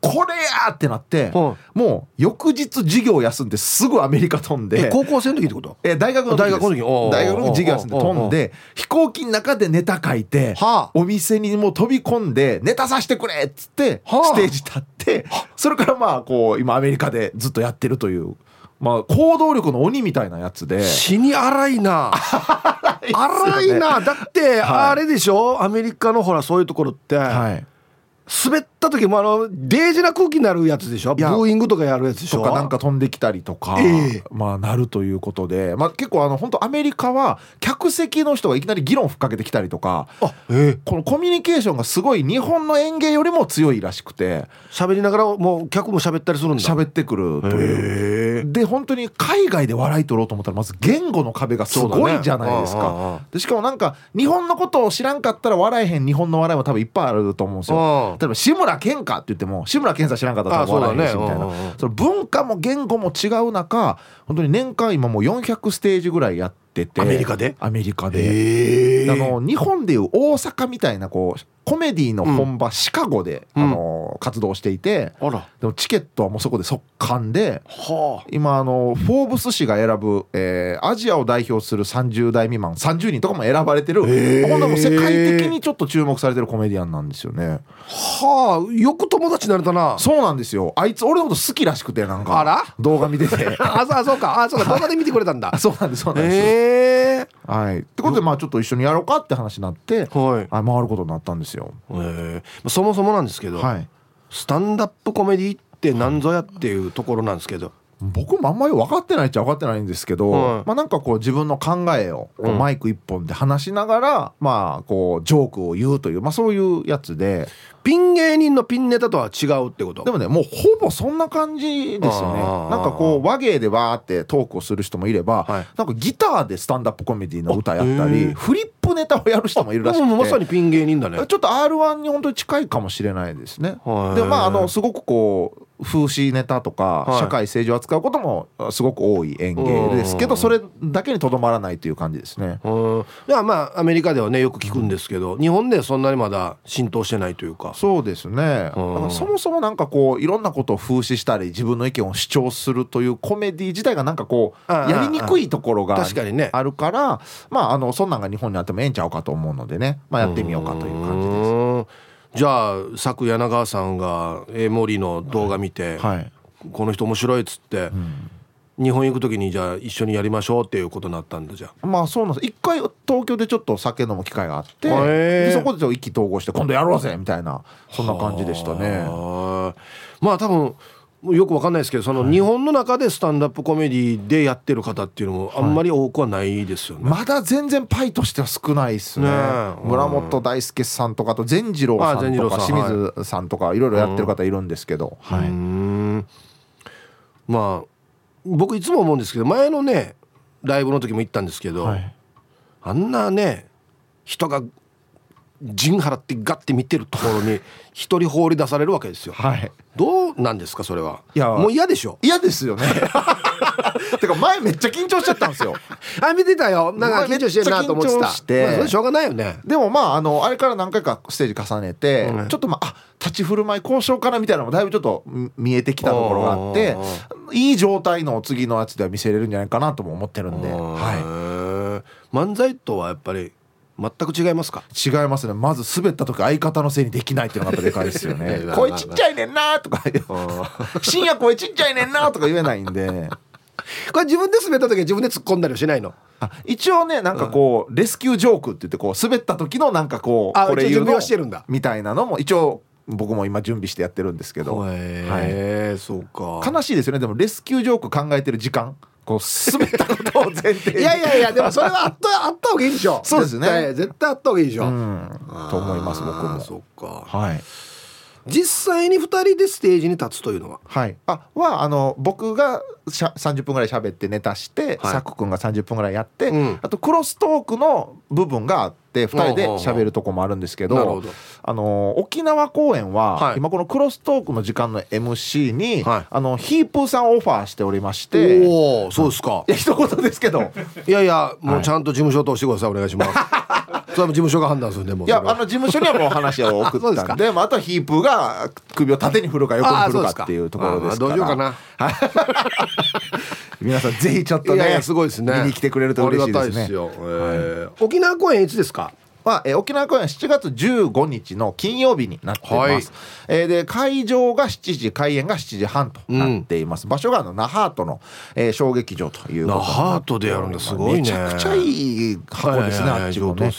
これやってなって、もう翌日授業休んですぐアメリカ飛んで高校生の時ってこと？え大学の時大学の時大学の授業休んで飛んで飛行機の中でネタ書いて、お店にもう飛び込んでネタさせてくれっつってステージ立ってそれからまあこう今アメリカでずっとやってるという。まあ、行動力の鬼みたいなやつで。死に荒いな。荒いな。だってあれでしょ、アメリカのほらそういうところって、はい、滑った時もあのデージな空気になるやつでしょ？ブーイングとかやるやつでしょ？とかなんか飛んできたりとか、えー、まあなるということで、まあ、結構あの本当アメリカは客席の人がいきなり議論ふっかけてきたりとかえー、このコミュニケーションがすごい日本の演芸よりも強いらしくて。喋りながらもう客も喋ったりするんだ。喋ってくるという、で本当に海外で笑い取ろうと思ったらまず言語の壁がすごいじゃないですか、ね、でしかもなんか日本のことを知らんかったら笑えへん日本の笑いも多分いっぱいあると思うんですよ。例えば志村けんかって言っても志村けんさん知らんかったら笑えへんしみたいな。その文化も言語も違う中本当に年間今もう400ステージぐらいやってて。アメリカで？アメリカで。あの日本でいう大阪みたいなこうコメディの本場、シカゴで、あの活動していて。でもチケットはもうそこで速乾で、はあ、今あのフォーブス誌が選ぶ、えー、アジアを代表する30代未満30人とかも選ばれてる今度も世界的にちょっと注目されてるコメディアンなんですよね。はあ。よく友達になれたな。そうなんですよ。あいつ俺のこと好きらしくてなんか。あら？動画見てて。あそうか。あそうか動画で見てくれたんだ。そうなんですそうなんです。へえはい。ってことでまあちょっと一緒にやろうかって話になって、はい、あ回ることになったんですよ。へえそもそもなんですけど、はい、スタンダップコメディって何ぞやっていうところなんですけど僕もあんまり分かってないっちゃ分かってないんですけど、はい、まあなんかこう自分の考えをマイク一本で話しながら、うん、まあこうジョークを言うという、まあ、そういうやつでピン芸人のピンネタとは違うってこと。でもねもうほぼそんな感じですよね。なんかこう和芸でわーってトークをする人もいれば、はい、なんかギターでスタンダップコメディの歌やったりフリップネタをやる人もいるらしくてまさにピン芸人だね。ちょっと r 1に本当に近いかもしれないですね。でまああのすごくこう風刺ネタとか、社会政治を扱うこともすごく多い演芸ですけどそれだけにとどまらないという感じですね。いやまあアメリカではねよく聞くんですけど、日本でそんなにまだ浸透してないというか。そうですね、そもそもなんかこういろんなことを風刺したり自分の意見を主張するというコメディ自体がなんかこうやりにくいところがあるからまああのそんなんが日本にあってもええんちゃうかと思うのでね、まあ、やってみようかという感じです。じゃあ作柳川さんが江森の動画見て、はい。はい、この人面白いっつって、うん、日本行く時にじゃあ一緒にやりましょうっていうことになったんだじゃまあそうなんです。一回東京でちょっと酒飲む機会があってでそこで意気投合して今度やろうぜみたいなそんな感じでしたね。まあ多分よくわかんないですけどその日本の中でスタンダップコメディでやってる方っていうのもあんまり多くはないですよね、はい、まだ全然パイとしては少ないですね、ね、村本大輔さんとかと善次郎さんとか清水さんとかいろいろやってる方いるんですけど、はい、まあ僕いつも思うんですけど前のねライブの時も行ったんですけど、はい、あんなね人が陣払ってガッて見てるところに一人放り出されるわけですよ。はい、どうなんですかそれは？いやもう嫌でしょ？嫌ですよね。てか前めっちゃ緊張しちゃったんですよ。あ見てたよ。なんか緊張してるなと思ってた。して、まあ、しょうがないよね。でもまああのあれから何回かステージ重ねて、うん、ちょっとまああ立ち振る舞い交渉からみたいなのもだいぶちょっと見えてきたところがあっていい状態の次のやつでは見せれるんじゃないかなとも思ってるんで。はい。漫才とはやっぱり全く違いますか？違いますね。まず滑った時相方のせいにできないっていうのがでかいですよね。声ちっちゃいねんなとか。深夜声ちっちゃいねんなとか言えないんで。これ自分で滑った時は自分で突っ込んだりはしないの？一応ねなんかこう、レスキュージョークって言ってこう滑った時のなんかこうこれ言うのしてるんだ。みたいなのも一応僕も今準備してやってるんですけど。へえ、はい、そうか。悲しいですよね。でもレスキュージョーク考えてる時間こう滑ったことを前提いやいやいやでもそれはあったあった方がいいでしょ。そうですね。絶対あった方がいいでしょ、うん、と思います僕も。そっか。はい。実際に2人でステージに立つというのは？はい。あはあの僕がしゃ30分ぐらい喋ってネタして、はい、サク君が30分ぐらいやって、うん、あとクロストークの部分があって2人で喋るとこもあるんですけどあの沖縄公演は、はい、今このクロストークの時間の MC に、はい、あのヒープーさんをオファーしておりましておおそうですか。いや一言ですけど。いやいやもうちゃんと事務所通してくださいお願いします。それも事務所が判断するんでもいやあの事務所にはもう話を送ったんで まあ、あとはヒープーが首を縦に振るか横に振るかっていうところですから。どうしようかな皆さんぜひちょっとねすごいですね。見に来てくれると嬉しいですね。えー、はい、沖縄公演いつですか？まあ、えー、沖縄公演7月15日の金曜日になっています、はい、えー、で会場が7時開演が7時半となっています、うん、場所があの那覇との、えー、小劇場という那覇とでやるんだ。すごいね。めちゃくちゃいい箱ですね、はいはいはい、あっちもね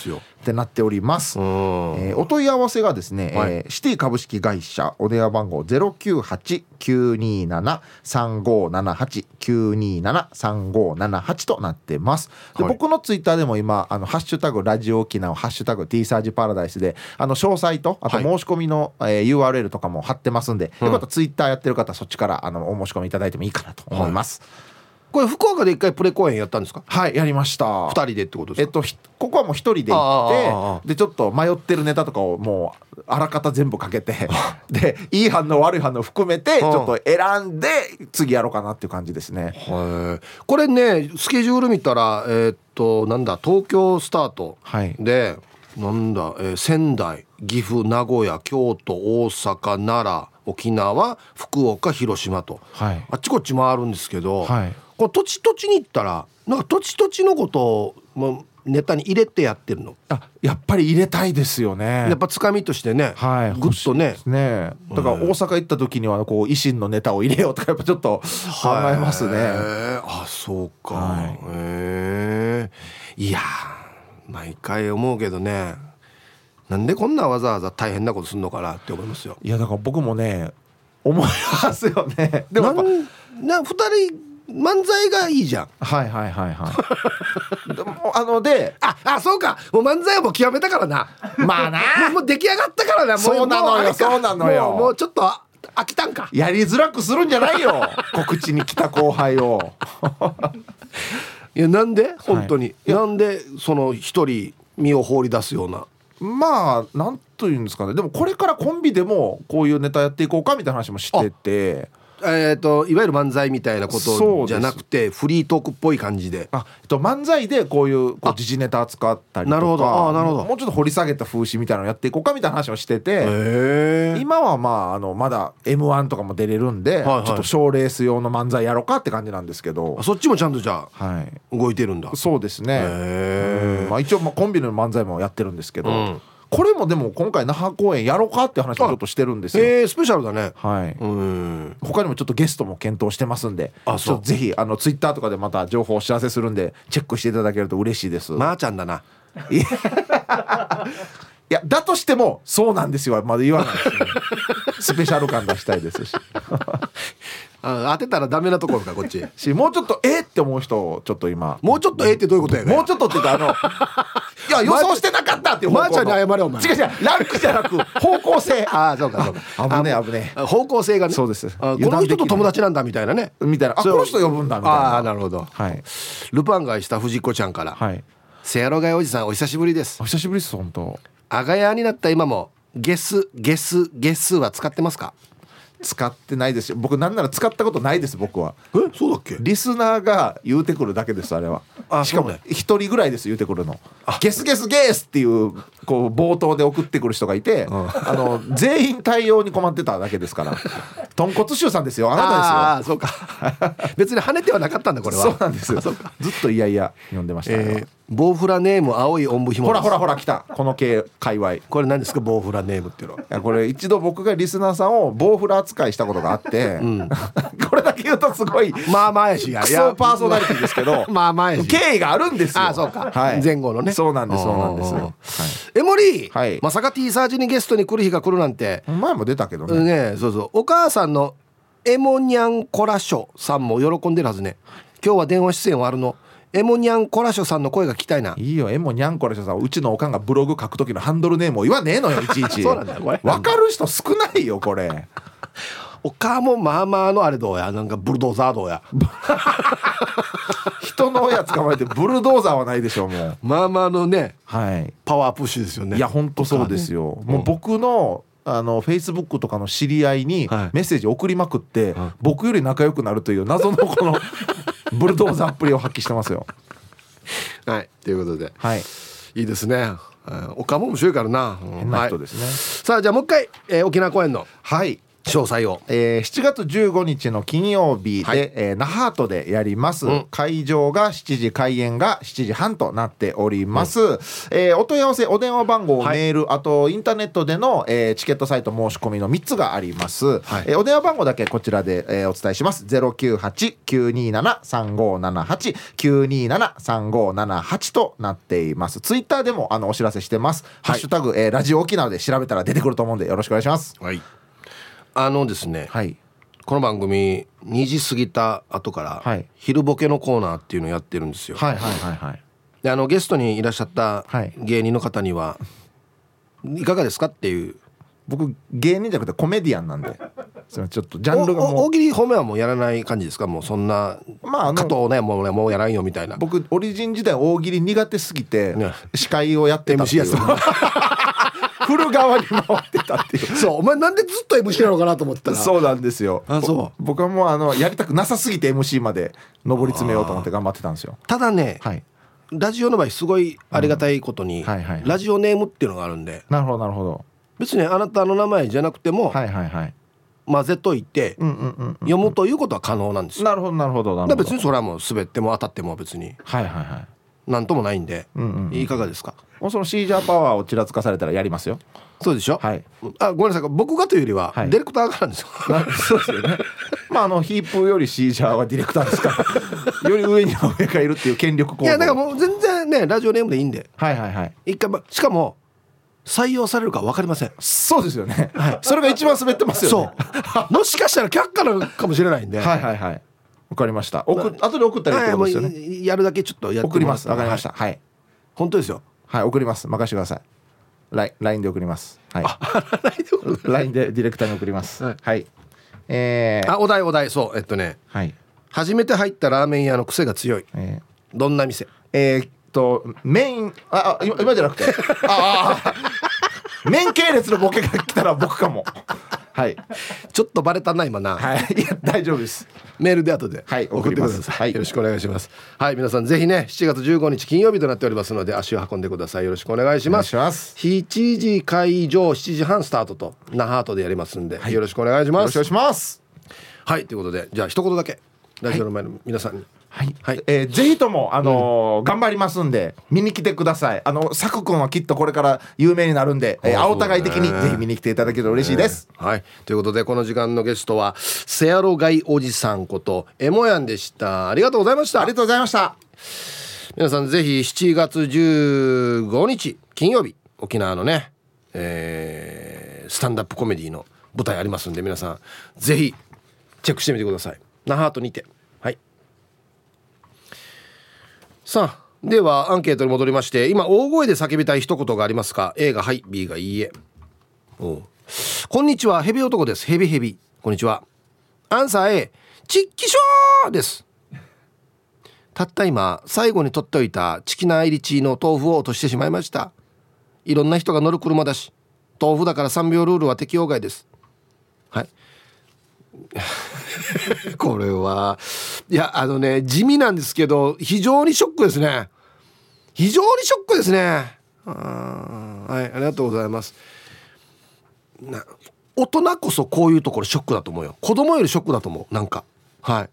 ってなっております、えー、お問い合わせがですね、はい、えー、シティ株式会社お電話番号098-927-3578-927-3578となってます、で、はい、僕のツイッターでも今あのハッシュタグラジオ沖縄ハッシュタグ T サージパラダイスであの詳細とあと申し込みの、はい、えー、URL とかも貼ってますんで、うん、よかったらツイッターやってる方そっちからあのお申し込みいただいてもいいかなと思います、はいこれ福岡で一回プレ公演やったんですか？はいやりました。二人でってことですか？えっとここはもう一人で行ってでちょっと迷ってるネタとかをもうあらかた全部かけて でいい反応悪い反応含めてちょっと選んで次やろうかなっていう感じですね。はいこれねスケジュール見たらえー、っとなんだ東京スタートで、はい、なんだ、えー、仙台岐阜名古屋京都大阪奈良沖縄福岡広島と、はい、あっちこっち回るんですけど、はい、こう土地土地に行ったらなんか土地土地のことをもうネタに入れてやってるの？あやっぱり入れたいですよね。やっぱつかみとしてね、はい、ぐっとね。ね。だから大阪行った時にはこう維新のネタを入れようとかやっぱちょっと考えますね。あそうか、はい、へえ。いや毎回思うけどね。なんでこんなわざわざ大変なことすんのかなって思いますよ。いやだから僕もね思いますよね。でもな2人漫才がいいじゃん。はいはいはいはい。で もあのでああそうか。もう漫才はもう極めたからな。まあな。もう出来上がったからな。そうなのよそうなのよ。もうちょっと飽きたんか。やりづらくするんじゃないよ。告知に来た後輩を。いやなんで？本当に、はい、なんでその一人身を放り出すような？まあなんというんですかね。でもこれからコンビでもこういうネタやっていこうかみたいな話もしててえーと、いわゆる漫才みたいなことじゃなくてフリートークっぽい感じで。あ、えっと、漫才でこういうこう時事ネタ扱ったりとかなるほど。あなるほど。もうちょっと掘り下げた風刺みたいなのやっていこうかみたいな話をしてて今はまああのまだ m 1とかも出れるんで、はいはい、ちょっと賞ーレース用の漫才やろうかって感じなんですけど。そっちもちゃんとじゃあ、はい、動いてるんだ。そうですね、まあ、一応まあコンビの漫才もやってるんですけど、うんこれもでも今回那覇公演やろうかって話もちょっとしてるんですよ。えー、スペシャルだね。はい。うん。他にもちょっとゲストも検討してますんで、あ、そう。ぜひあのツイッターとかでまた情報をお知らせするんでチェックしていただけると嬉しいです。まー、あ、ちゃんだな。いやだとしてもそうなんですよ。まだ言わないです、ね、スペシャル感出したいですし。あ当てたらダメなところかこっち。しもうちょっとえって思う人ちょっと今。もうちょっとえってどういうことやね。もうちょっとっていうかあの いや予想してなかったっていうまーちゃんに謝れお前違う違うランクじゃなく方向性。ああそうかそうか。危ねえ危ねえ。方向性がねそうです。この人と友達なんだみたいなね。みたいな。あこの人呼ぶんだみたいな。ああなるほど。はい。ルパンがした藤子ちゃんから。はい。せやろがいおじさんお久しぶりです。お久しぶりです本当あがやになった今もゲスゲスゲスは使ってますか？使ってないですよ。僕なんなら使ったことないです僕は。えそうだっけ？リスナーが言うてくるだけですあれは。あしかも一人ぐらいです言うてくるの。ゲスゲスゲースっていうこう冒頭で送ってくる人がいて、あの全員対応に困ってただけですから。豚骨臭さんですよあなたですよああそうか。別に跳ねてはなかったんだこれは。そうなんですよ。ずっといやいや読んでました、えー、ボウフラネーム青いおんぶひもほらほらほら来た。この系界隈。これ何ですかボウフラネームっていうのは？これ一度僕がリスナーさんをボウフラ扱いしたことがあって、うん、これだけ言うとすごいまあまあやしやクソパーソナリティですけどまあまあやし。経緯があるんですよ。あそうか、はい、前後のね。そうなんですそうなんです、はい、エモリー、はい、まさか T サージにゲストに来る日が来るなんて。前も出たけどね。ねそうそう。お母さんのエモニャンコラショさんも喜んでるはずね。今日は電話出演はあるの。エモニャンコラショさんの声が聞きたいな。いいよエモニャンコラショさん。うちのおかんがブログ書く時のハンドルネームを言わねえのよいちいち。そうなんだこれ。分かる人少ないよこれおかもまあまあのあれどうや？なんかブルドーザーどうや？人の親捕まえてブルドーザーはないでしょうもう。まあまあのね、はい、パワープッシュですよね。いや本当そうですよ、ね、もう僕のあのフェイスブックとかの知り合いにメッセージ送りまくって、はい、僕より仲良くなるという謎のこの ブルドーザーっぷりを発揮してますよ。はい。ということで、はい、いいですね。おかも面白いからな。変な人ですね。はい、さあじゃあもう一回、えー、沖縄公演の。はい詳細を、えー、7月15日の金曜日で、はい、えー、那覇とでやります、うん、会場が7時開演が7時半となっております、うん、えー、お問い合わせお電話番号、はい、メールあとインターネットでの、えー、チケットサイト申し込みの3つがあります、はい、えー、お電話番号だけこちらで、えー、お伝えします。098-927-3578 927-3578となっています。ツイッターでもあのお知らせしてます、ハッシュタグ、えー、ラジオ沖縄で調べたら出てくると思うんでよろしくお願いします。はいあのですね、はい、この番組2時過ぎた後から、昼ボケのコーナーっていうのをやってるんですよ。はいはいはいはい、であのゲストにいらっしゃった芸人の方には、い、かがですかっていう。僕芸人じゃなくてコメディアンなんで。ちょっとジャンルがもう大喜利褒めはもうやらない感じですか？もうそんなまあ加藤ねもうねもうやらんよみたいな。僕オリジン時代大喜利苦手すぎて、司会をやってたっていう。MC や振る側に回ってたっていう。そうお前なんでずっと MC なのかなと思ったら。そうなんですよ。あそう。僕はもうあのやりたくなさすぎて MC まで上り詰めようと思って頑張ってたんですよ。ただね、はい、ラジオの場合すごいありがたいことに、うん。はいはい、ラジオネームっていうのがあるんで。なるほどなるほど。別にあなたの名前じゃなくても、はいはいはい、混ぜといて、読むということは可能なんですよ。なるほどなるほどなるほど。別にそれはもう滑っても当たっても別に。はいはいはいなんともないんで、うんうん、いかがですか？もうそのシージャーパワーをちらつかされたらやりますよ。そうでしょ？はい。あごめんなさい。僕がというよりは、ディレクターがなんですよ。そうですよね。まああのヒープよりシージャーはディレクターですから。より上には上がいるっていう権力構造いやだからもう全然ねラジオネームでいいんで。はいはいはい。一回しかも採用されるか分かりません。そうですよね、はい、それが一番滑ってますよね。そう。もしかしたら却下なのかもしれないんで。はいはいはいわかりました。送、まあ、後で送ったらいいってことですよね。やるだけちょっとやって送ります。わかりました。はい、はい、本当ですよ。はい送ります。任せてください。LINE で送ります。はい。LINE でディレクターに送ります。はい、はい、えー、あお題お題。そうえっとね。はい。初めて入ったラーメン屋の癖が強い、えー、どんな店？えー、っとメインあ今今じゃなくて。ああ麺 系列のボケが来たら僕かもはい。ちょっとバレたな今な。はい。いや大丈夫です。メールで後で送ってください、はい、よろしくお願いします。はい皆さんぜひね7月15日金曜日となっておりますので足を運んでください。よろしくお願いします。7時会場7時半スタートと那覇とでやりますんで、はい、よろしくお願いします。よろしくお願いします。はいということでじゃあ一言だけ。ラジオの前の皆さんに、はい、はい、えー、ぜひともあのーうん、頑張りますんで見に来てください。あの佐久君はきっとこれから有名になるんで、えー、青互い的にぜひ見に来ていただけると嬉しいです、ね、はい。ということでこの時間のゲストはセアロガイおじさんことエモヤンでした。ありがとうございました。ありがとうございました。皆さんぜひ7月15日金曜日沖縄のね、えー、スタンダップコメディの舞台ありますんで皆さんぜひチェックしてみてください。那覇とにてさあではアンケートに戻りまして今大声で叫びたい一言がありますか？A がはい B がいいえ。おこんにちはヘビ男です。ヘビヘビ。こんにちは。アンサー A チッキショーです。たった今最後に取っておいたチキナー入りチーの豆腐を落としてしまいました。いろんな人が乗る車だし豆腐だから3秒ルールは適用外です。はい。これは。いやあのね地味なんですけど非常にショックですね。非常にショックですね。はいありがとうございます。な大人こそこういうところショックだと思うよ。子供よりショックだと思う。なんか。はい。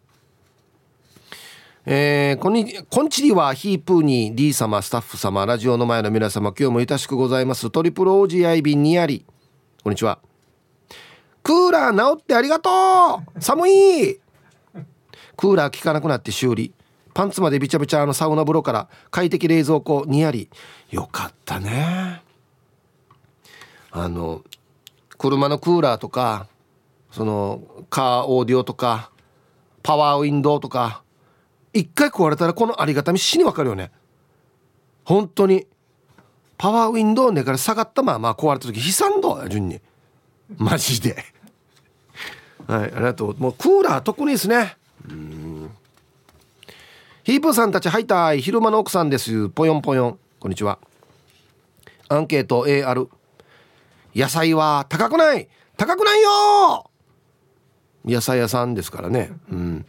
えー、こんにこんちりはヒープーニー D 様スタッフ様ラジオの前の皆様今日もいたしくございます。トリプル OGI 便にあり。こんにちは。クーラー直ってありがとう。寒い。クーラー効かなくなって修理。パンツまでびちゃびちゃあのサウナ風呂から快適冷蔵庫にあり。よかったね。あの車のクーラーとかそのカーオーディオとかパワーウィンドウとか一回壊れたらこのありがたみ死にわかるよね。本当に。パワーウィンドウねから下がったまま壊れた時悲惨だ順に。マジで。はいありがとう。もうクーラー特にですね。うんヒープーさんたちハイタイ昼間の奥さんです。ぽよんぽよん。こんにちは。アンケート AR 野菜は高くない。高くないよ。野菜屋さんですからね。うん。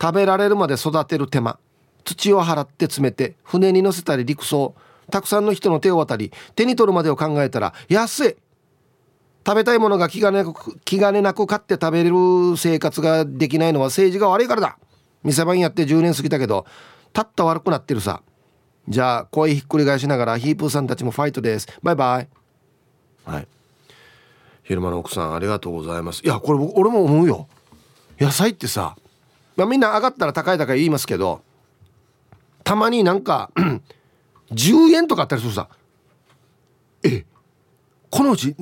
食べられるまで育てる手間。土を払って詰めて船に乗せたり陸送。たくさんの人の手を渡り手に取るまでを考えたら安い。食べたいものが気兼ねなく気兼ねなく買って食べれる生活ができないのは政治が悪いからだ。店番やって10年過ぎたけどたった悪くなってるさ。じゃあ声ひっくり返しながらヒープーさんたちもファイトです。バイバイ。はい。昼間の奥さんありがとうございます。いやこれ僕俺も思うよ。野菜ってさ、まあ、みんな上がったら高い高い言いますけどたまになんか 10円とかあったりするさ。えこのうち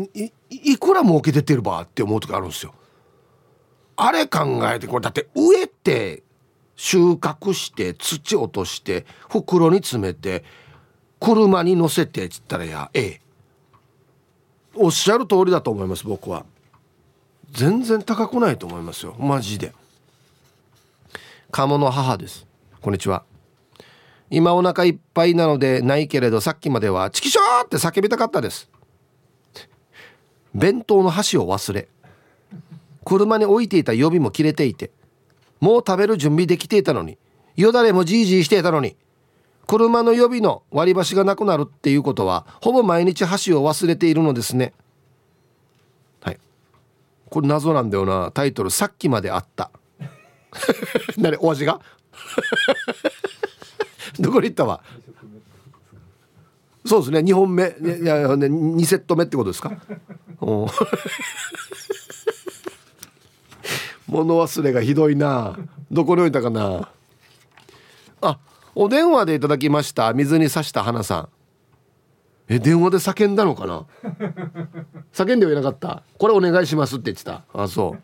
いくら儲け出てるばって思う時あるんですよ。あれ考えてこれだって植えて収穫して土落として袋に詰めて車に乗せてっつったらやええ。おっしゃる通りだと思います僕は。全然高くないと思いますよ。マジで。鴨の母です。こんにちは。今お腹いっぱいなのでないけれどさっきまでは「チキショー!」って叫びたかったです。弁当の箸を忘れ車に置いていた予備も切れていてもう食べる準備できていたのによだれもじいじいしていたのに車の予備の割り箸がなくなるっていうことはほぼ毎日箸を忘れているのですね。はい。これ謎なんだよな。タイトル「さっきまであった」何？お味が？どこに行ったわ？そうですね。2本目。いや 2セット目ってことですか？物忘れがひどいな。どこに置いたかな？あお電話でいただきました。水に刺した花さん。え電話で叫んだのかな？叫んではいなかった。これお願いしますって言ってた。あそう。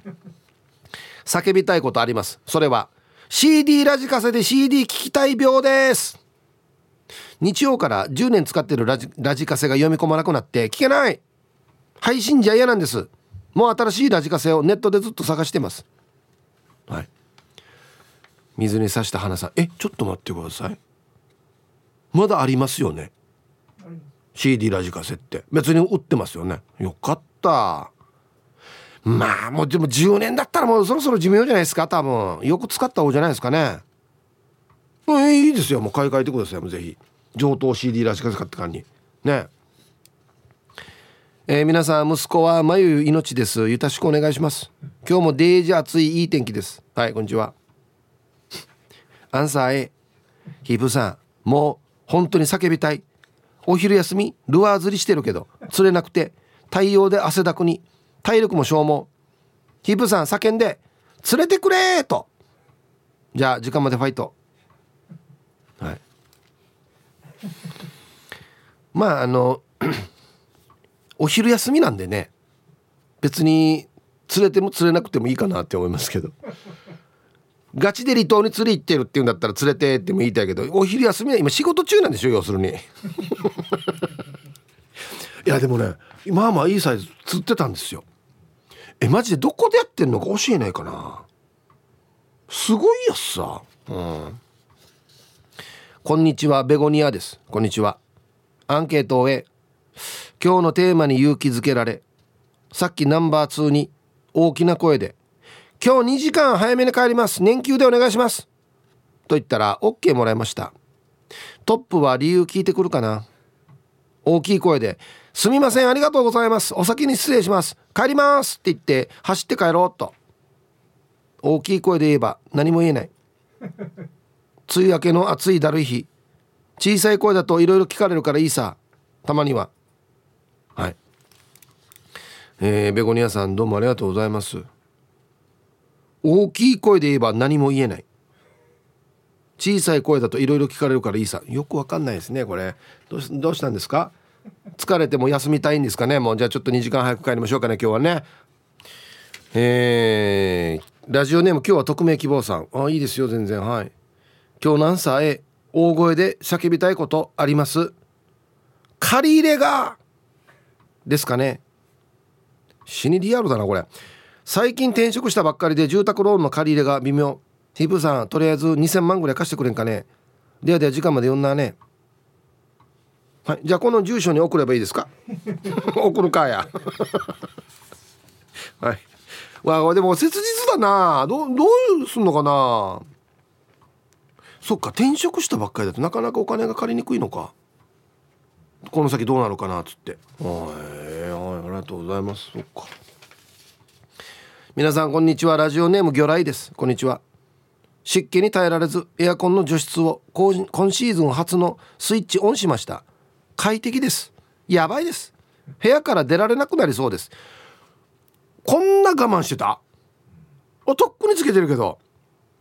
叫びたいことあります。それは CD ラジカセで CD 聞きたい病です日曜から10年使ってるラジラジカセが読み込まなくなって聞けない。配信じゃ嫌なんです。もう新しいラジカセをネットでずっと探してます。はい。水に刺した花さん。えちょっと待ってください。まだありますよね。CD ラジカセって。別に売ってますよね。よかった。まあもうでも10年だったらもうそろそろ寿命じゃないですか。多分。よく使った方じゃないですかね。うんいいですよ。もう買い替えてください。もうぜひ。上等 CD ラジカセ買って感じね。えー、皆さん息子は眉命です。よろしくお願いします。今日もデージ暑いいい天気です。はいこんにちは。アンサー A ヒープさんもう本当に叫びたい。お昼休みルアー釣りしてるけど釣れなくて太陽で汗だくに体力も消耗。ヒープさん叫んで「連れてくれ!」と。じゃあ時間までファイトはい まああの お昼休みなんでね別に釣れても釣れなくてもいいかなって思いますけど。ガチで離島に釣り行ってるっていうんだったら連れてっても言いたいけどお昼休みは今仕事中なんでしょ要するに。いやでもねまあまあいいサイズ釣ってたんですよ。えマジでどこでやってんのか教えないかな。すごいやつさ。うん。こんにちはベゴニアです。こんにちは。アンケートを終え今日のテーマに勇気づけられさっきナンバー2に大きな声で「今日2時間早めに帰ります。年休でお願いします」と言ったら OK もらいました。トップは理由聞いてくるかな。大きい声で「すみませんありがとうございます。お先に失礼します。帰ります」って言って走って帰ろうと。大きい声で言えば何も言えない。梅雨明けの暑いだるい日。小さい声だといろいろ聞かれるからいいさ。たまには。はい。えー、ベゴニアさんどうもありがとうございます。大きい声で言えば何も言えない。小さい声だといろいろ聞かれるからいいさ。よくわかんないですねこれ。どうどうしたんですか？疲れても休みたいんですかね？もうじゃあちょっと2時間早く帰りましょうかね今日はね。えー、ラジオネーム今日は匿名希望さん。あいいですよ全然。はい。今日何歳大声で叫びたいことあります。借り入れがですかね。死にリアルだなこれ。最近転職したばっかりで住宅ローンの借り入れが微妙。ヒープさんとりあえず2000万ぐらい貸してくれんかね。ではでは時間まで読んだね。はいじゃあこの住所に送ればいいですか？送るかや。はい。わあでも切実だな。どどうすんのかな。そっか転職したばっかりだとなかなかお金が借りにくいのか。この先どうなるかなっつって。はいありがとうございます。そっか。皆さんこんにちは。ラジオネーム魚雷です。こんにちは。湿気に耐えられずエアコンの除湿を今シーズン初のスイッチオンしました。快適です。やばいです。部屋から出られなくなりそうです。こんな我慢してた。おとっくにつけてるけど。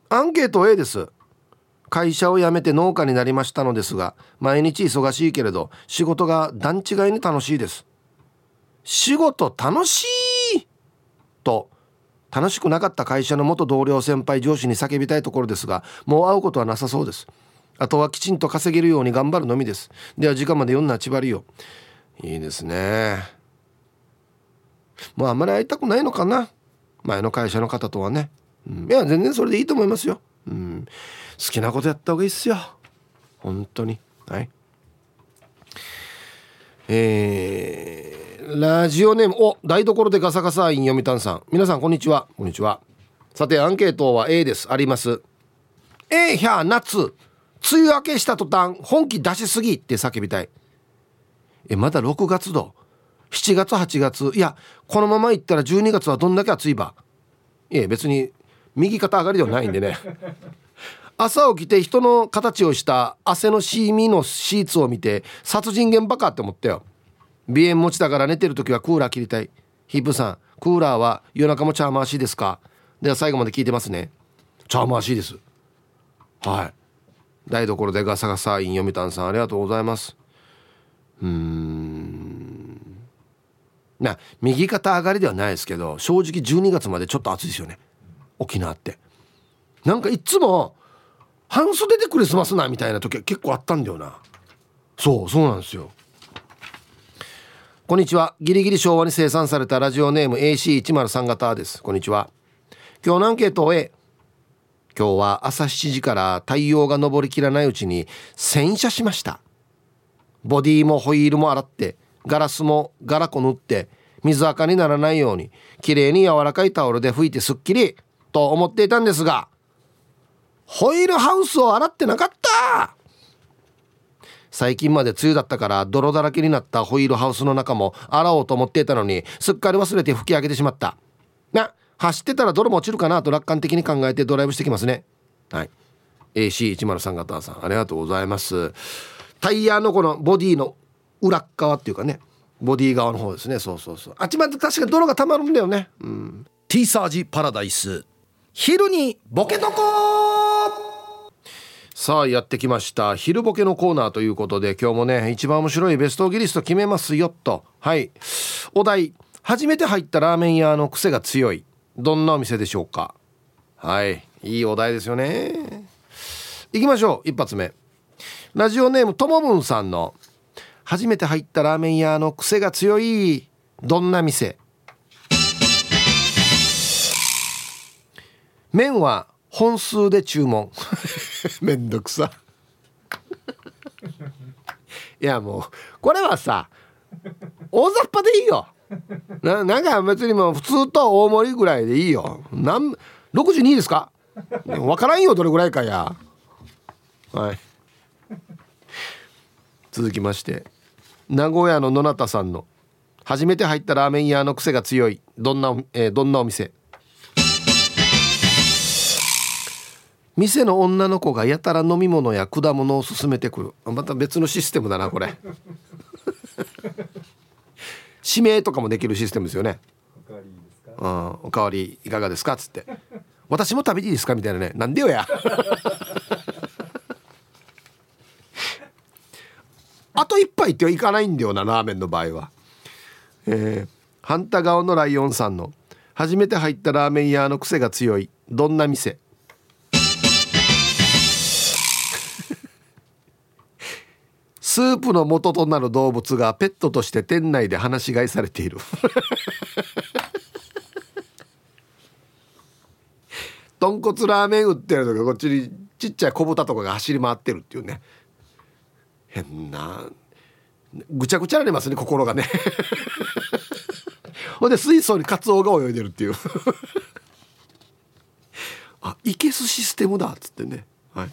アンケート A です。会社を辞めて農家になりましたのですが毎日忙しいけれど仕事が段違いに楽しいです。仕事楽しい？と楽しくなかった会社の元同僚先輩上司に叫びたいところですがもう会うことはなさそうです。あとはきちんと稼げるように頑張るのみです。では時間まで読んだ千葉りよ。いいですね。もうあんまり会いたくないのかな？前の会社の方とはね、うん、いや全然それでいいと思いますよ、うん、好きなことやった方がいいっすよ。本当に。はい。えー、ラジオネーム。お台所でガサガサイン読谷さん。皆さんこんにちは。こんにちは。さてアンケートは A です。あります。A ひゃ夏。梅雨明けした途端本気出しすぎって叫びたい。えまだ6月度。7月8月。いやこのままいったら12月はどんだけ暑いば。いえ別に右肩上がりではないんでね。朝起きて人の形をした汗のシーミーのシーツを見て殺人現場かって思ったよ。鼻炎持ちだから寝てる時はクーラー切りたい。ヒップさんクーラーは夜中もチャーマーしいですか？では最後まで聞いてますね。チャーマーしいです。はい。台所でガサガサイン読谷さんありがとうございます。うん。な右肩上がりではないですけど正直12月までちょっと暑いですよね。沖縄って。なんかいっつも半袖でクリスマスなみたいな時結構あったんだよな。そうそうなんですよ。こんにちは。ギリギリ昭和に生産されたラジオネーム AC103 型です。こんにちは。今日のアンケートを A 今日は朝7時から太陽が昇りきらないうちに洗車しました。ボディもホイールも洗ってガラスもガラコ塗って水垢にならないように綺麗に柔らかいタオルで拭いてすっきり。と思っていたんですがホイールハウスを洗ってなかった。最近まで梅雨だったから泥だらけになったホイールハウスの中も洗おうと思っていたのにすっかり忘れて拭き上げてしまった。な走ってたら泥も落ちるかなと楽観的に考えてドライブしてきますね。はい。AC103 型さんありがとうございます。タイヤのこのボディの裏側っていうかねボディ側の方ですね。そうそうそう。あっちまで確か泥が溜まるんだよね。うん。T サージパラダイス。昼にボケとこさあやってきました。昼ボケのコーナーということで今日もね一番面白いベストギリスト決めますよと。はい。お題。初めて入ったラーメン屋の癖が強い。どんなお店でしょうか。はい。いいお題ですよね。行きましょう。一発目。ラジオネームともぶんさんの。初めて入ったラーメン屋の癖が強いどんな店。麺は本数で注文。めんどくさ。いやもうこれはさ大雑把でいいよ。ななんか別にもう普通と大盛りぐらいでいいよ。なん62ですか？分からんよどれぐらいかや。はい。続きまして名古屋の野中さんの初めて入ったラーメン屋の癖が強い。どんな、えー、どんなお店？店の女の子がやたら飲み物や果物を勧めてくる。また別のシステムだなこれ。指名とかもできるシステムですよね。うん、おかわりいかがですか？っつって。私も食べていいですか？みたいなね。なんでよや。あと一杯ってはいかないんだよなラーメンの場合は。えー、反対側のライオンさんの初めて入ったラーメン屋の癖が強いどんな店？スープの元となる動物がペットとして店内で放し飼いされている。豚骨ラーメン売ってるとかこっちにちっちゃい小豚とかが走り回ってるっていうね。変なぐちゃぐちゃなりますね心がね。ほんで水槽にカツオが泳いでるっていう。あいけすシステムだっつってね。はい。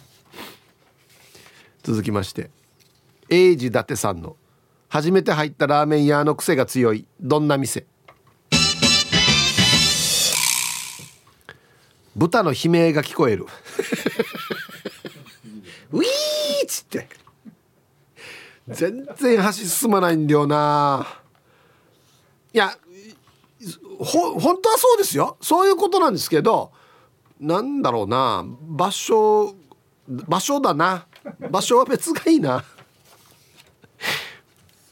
続きまして。英治伊達さんの。初めて入ったラーメン屋の癖が強い。どんな店？豚の悲鳴が聞こえる。ウィーっつって。全然箸進まないんだよな。いやほ本当はそうですよ。そういうことなんですけどなんだろうな。場所場所だな。場所は別がいいな。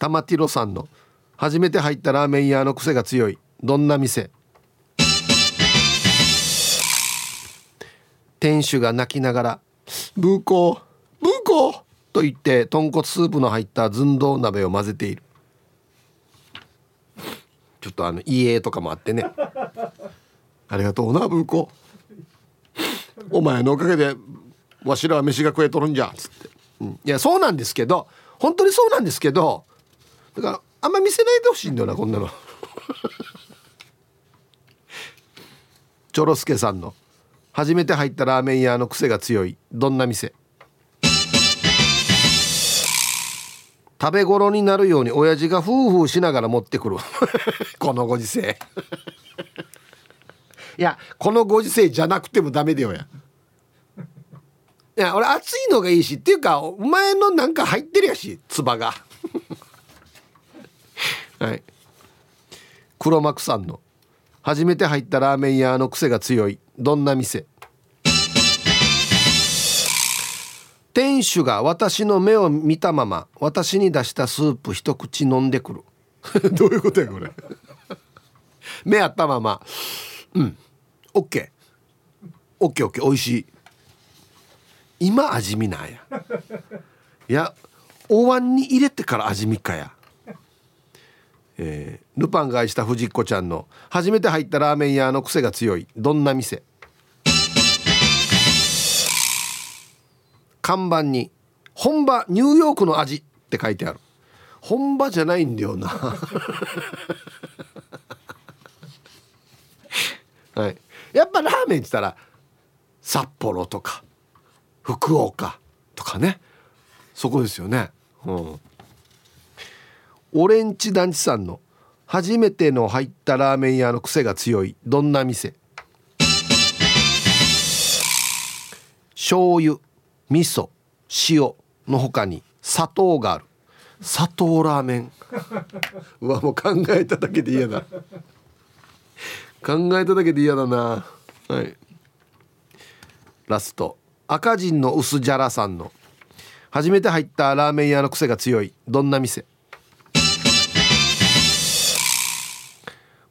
玉ティロさんの初めて入ったラーメン屋の癖が強い。どんな店？店主が泣きながら「ブーコーブーコー!」と言って豚骨スープの入った寸胴鍋を混ぜている。ちょっとあの家とかもあってね。ありがとうなブーコー。お前のおかげでわしらは飯が食えとるんじゃっつって、うん、いやそうなんですけど本当にそうなんですけどだからあんま見せないでほしいんだよなこんなの。チョロスケさんの。初めて入ったラーメン屋の癖が強い。どんな店？食べ頃になるように親父がフーフーしながら持ってくる。このご時世。いやこのご時世じゃなくてもダメだよや。いや俺熱いのがいいしっていうかお前のなんか入ってるやし唾が。はい。黒幕さんの初めて入ったラーメン屋の癖が強いどんな店？店主が私の目を見たまま私に出したスープ一口飲んでくる。どういうことやこれ？目あったまま。うん。OK オッケーオッケー美味しい。今味見なんや。いやお椀に入れてから味見かや。えー、ルパンが愛した藤子ちゃんの初めて入ったラーメン屋の癖が強い。どんな店？看板に「本場ニューヨークの味」って書いてある。本場じゃないんだよな。はい。やっぱラーメンって言ったら札幌とか福岡とかね。そこですよね。うん。オレンジ団地さんの初めての入ったラーメン屋の癖が強いどんな店？醤油味噌塩の他に砂糖がある。砂糖ラーメン。うわもう考えただけで嫌だ。考えただけで嫌だな。はい。ラスト。赤人の薄じゃらさんの。初めて入ったラーメン屋の癖が強い。どんな店？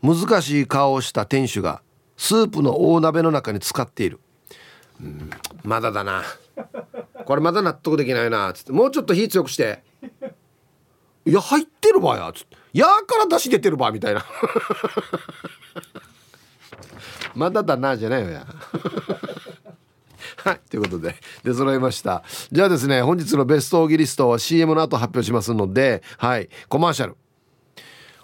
難しい顔をした店主がスープの大鍋の中に使っている。うんまだだな。これまだ納得できないなつって。もうちょっと火強くして。いや入ってるばやつって。やから出汁出てるばみたいな。まだだなじゃないよや。はいということで。出揃いました。じゃあですね本日のベストオギリストは CM の後発表しますのではいコマーシャル。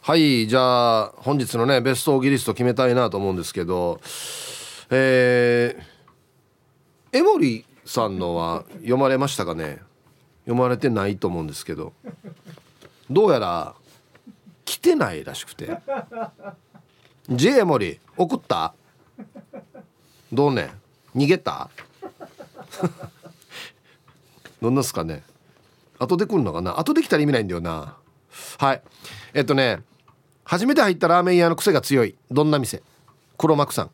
はいじゃあ本日のねベストオギリスト決めたいなと思うんですけどえー、江森さんのは読まれましたかね？読まれてないと思うんですけど。どうやら来てないらしくて。J 江森送った？どうね？逃げた？どんなすかね？後で来るのかな？後で来たら意味ないんだよな。はい。えっとね初めて入ったラーメン屋の癖が強い。どんな店？黒幕さん。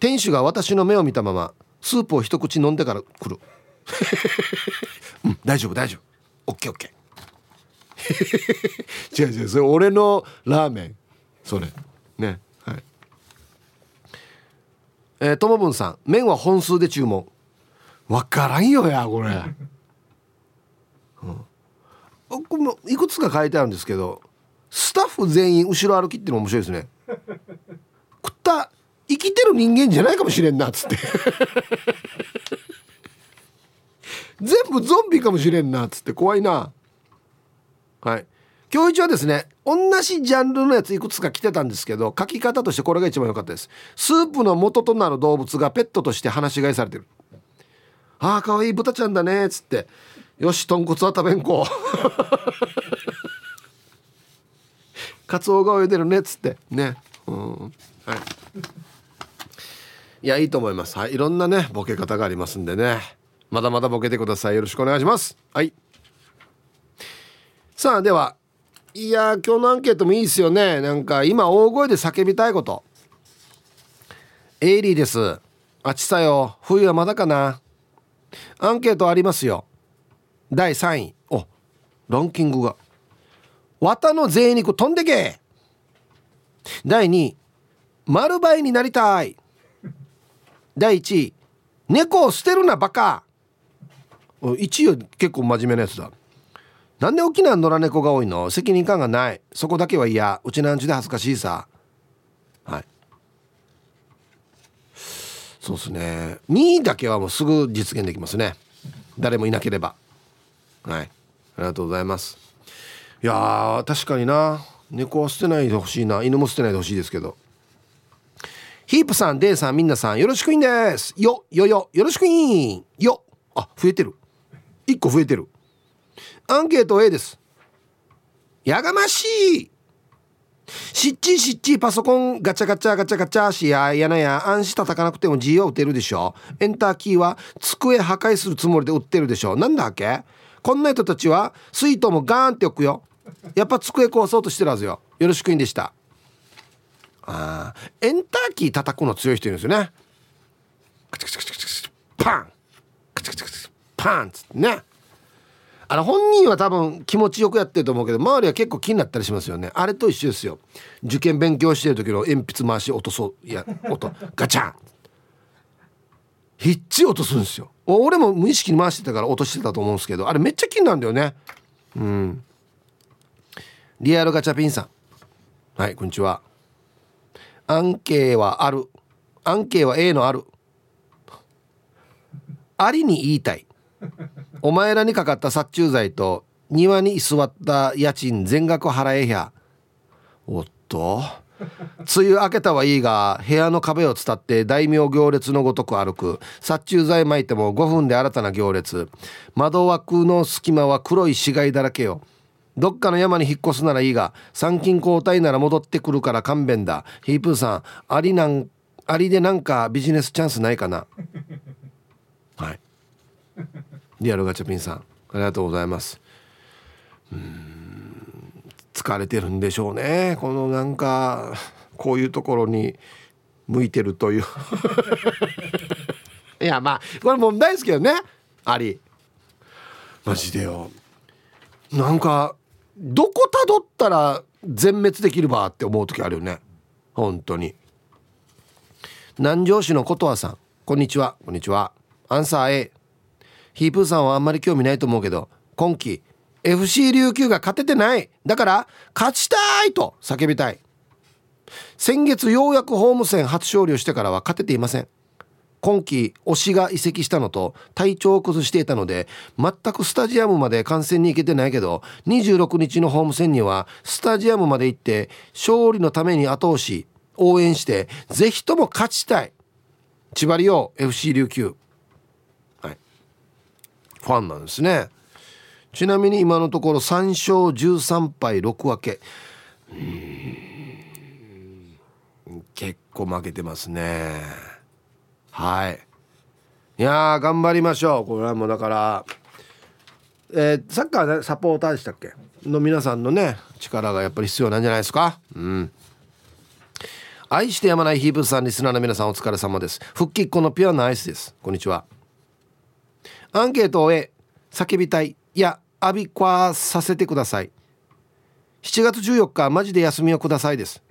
店主が私の目を見たままスープを一口飲んでから来る。うん大丈夫大丈夫。オッケーオッケー。違う違うそれ俺のラーメン。それ。ねはい。えー、ともぶんさん。麺は本数で注文。わからんよやこれ、うん、いくつか書いてあるんですけどスタッフ全員後ろ歩きっていうの面白いですね。食った生きてる人間じゃないかもしれんなっつって。全部ゾンビかもしれんなっつって。怖いな。はい。今日一はですね同じジャンルのやついくつか来てたんですけど書き方としてこれが一番良かったです。スープの元となる動物がペットとして放し飼いされてる。ああかわいい豚ちゃんだねっつって。よし豚骨は食べんこカツオが泳いでるねっつって。ね。うん。はい。いやいいと思います。はい。いろんなねボケ方がありますんでね。まだまだボケてください。よろしくお願いします。はい。さあではいや今日のアンケートもいいですよね。なんか今大声で叫びたいこと。エイリーです。あちさよ。冬はまだかな。アンケートありますよ。第3位。おランキングが。綿の贅肉飛んでけ。第2位丸倍になりたい。第1位猫を捨てるなバカ。1位は結構真面目なやつだ。なんで沖縄野良猫が多いの？責任感がない。そこだけは嫌。うちなんちで恥ずかしいさ。はい。そうですね。2位だけはもうすぐ実現できますね。誰もいなければ。はい。ありがとうございます。いや確かにな。猫は捨てないでほしいな。犬も捨てないでほしいですけど。ヒープさんデイさんみんなさんよろしくいんです。よよよ。よろしくいん。よ。あ増えてる。1個増えてる。アンケート A です。やがましい。しっちしっちパソコンガチャガチャガチャガチャしややなや暗視叩かなくても G は打てるでしょ。エンターキーは机破壊するつもりで打ってるでしょ。なんだっけ？こんな人たちは水筒もガーンって置くよ。やっぱ机壊そうとしてるはずよ。よろしくいんでした。あエンターキー叩くの強い人いるんですよね。カチカチカチカチパンカチカチカチパンつってねあれ本人は多分気持ちよくやってると思うけど周りは結構気になったりしますよねあれと一緒ですよ受験勉強してる時の鉛筆回し落とそういや音ガチャンひっち落とすんですよ俺も無意識に回してたから落としてたと思うんですけどあれめっちゃ気になるんだよねうんリアルガチャピンさん。はいこんにちは。アンケーはある。アンケーは A のある。ありに言いたい。お前らにかかった殺虫剤と庭に居座った家賃全額払えひゃ。おっと。梅雨明けたはいいが部屋の壁を伝って大名行列のごとく歩く。殺虫剤巻いても5分で新たな行列。窓枠の隙間は黒い死骸だらけよ。どっかの山に引っ越すならいいが参勤交代なら戻ってくるから勘弁だ。ヒープーさんありなんありでなんかビジネスチャンスないかな？はい。リアルガチャピンさんありがとうございます。うん疲れてるんでしょうね。このなんかこういうところに向いてるという。いやまあこれ問題ですけどね。あり。マジでよ。なんかどこたどったら全滅できるばって思う時あるよね。本当に。南城市の琴葉さん。こんにちは。こんにちは。アンサー A ヒープーさんはあんまり興味ないと思うけど今季 FC 琉球が勝ててない。だから勝ちたいと叫びたい。先月ようやくホーム戦初勝利をしてからは勝てていません。今季推しが移籍したのと体調を崩していたので全くスタジアムまで観戦に行けてないけど26日のホーム戦にはスタジアムまで行って勝利のために後押し応援してぜひとも勝ちたい。千葉リオ FC 琉球。はい。ファンなんですね。ちなみに今のところ3勝13敗6分け。結構負けてますね。はい。いや頑張りましょう。これはもうだからえー、サッカー、ね、サポーターでしたっけ？の皆さんのね力がやっぱり必要なんじゃないですか？うん。愛してやまないヒープさんリスナーの皆さんお疲れ様です。復帰っ子のピュアなアイスです。こんにちは。アンケートを終え叫びたいいやアビコアさせてください。7月14日マジで休みをくださいです。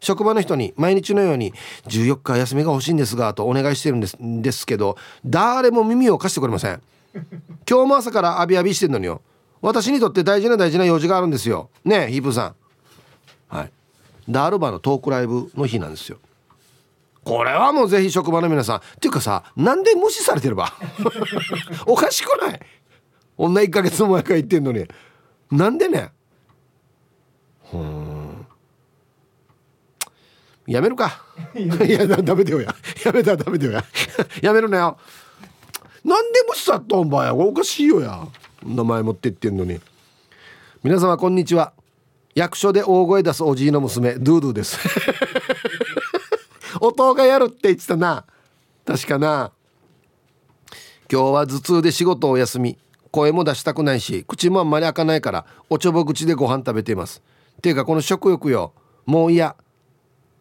職場の人に毎日のように14日休みが欲しいんですがとお願いしてるんですですけど誰も耳を貸してくれません。今日も朝からアビアビしてんのによ。私にとって大事な大事な用事があるんですよ。ねえヒープさん。はい。ダールバーのトークライブの日なんですよ。これはもうぜひ職場の皆さん。っていうかさなんで無視されてれば？おかしくない？女1ヶ月も前から言ってんのに。なんでね？うんやめるか。いやダメだよや。やめたらダメだよや。やめるなよ。なんで無視さっとんばや。おかしいよや。名前持ってってんのに。皆様こんにちは。役所で大声出すおじいの娘ドゥドゥです。音がやるって言ってたな。確かな。今日は頭痛で仕事を休み。声も出したくないし口もあんまり開かないからおちょぼ口でご飯食べています。ていうかこの食欲よ。もう嫌。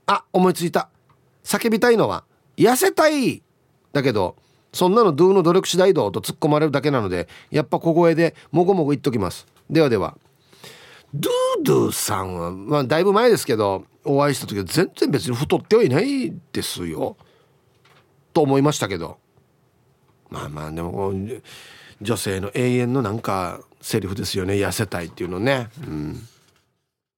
あ思いついた。叫びたいのは痩せたい。だけどそんなのドゥの努力次第どと突っ込まれるだけなのでやっぱ小声でもごもご言っときます。ではでは。ドゥドゥさんは、まあ、だいぶ前ですけどお会いした時は全然別に太ってはいないですよ。と思いましたけど。まあまあでも女性の永遠のなんかセリフですよね。痩せたいっていうのね。うん。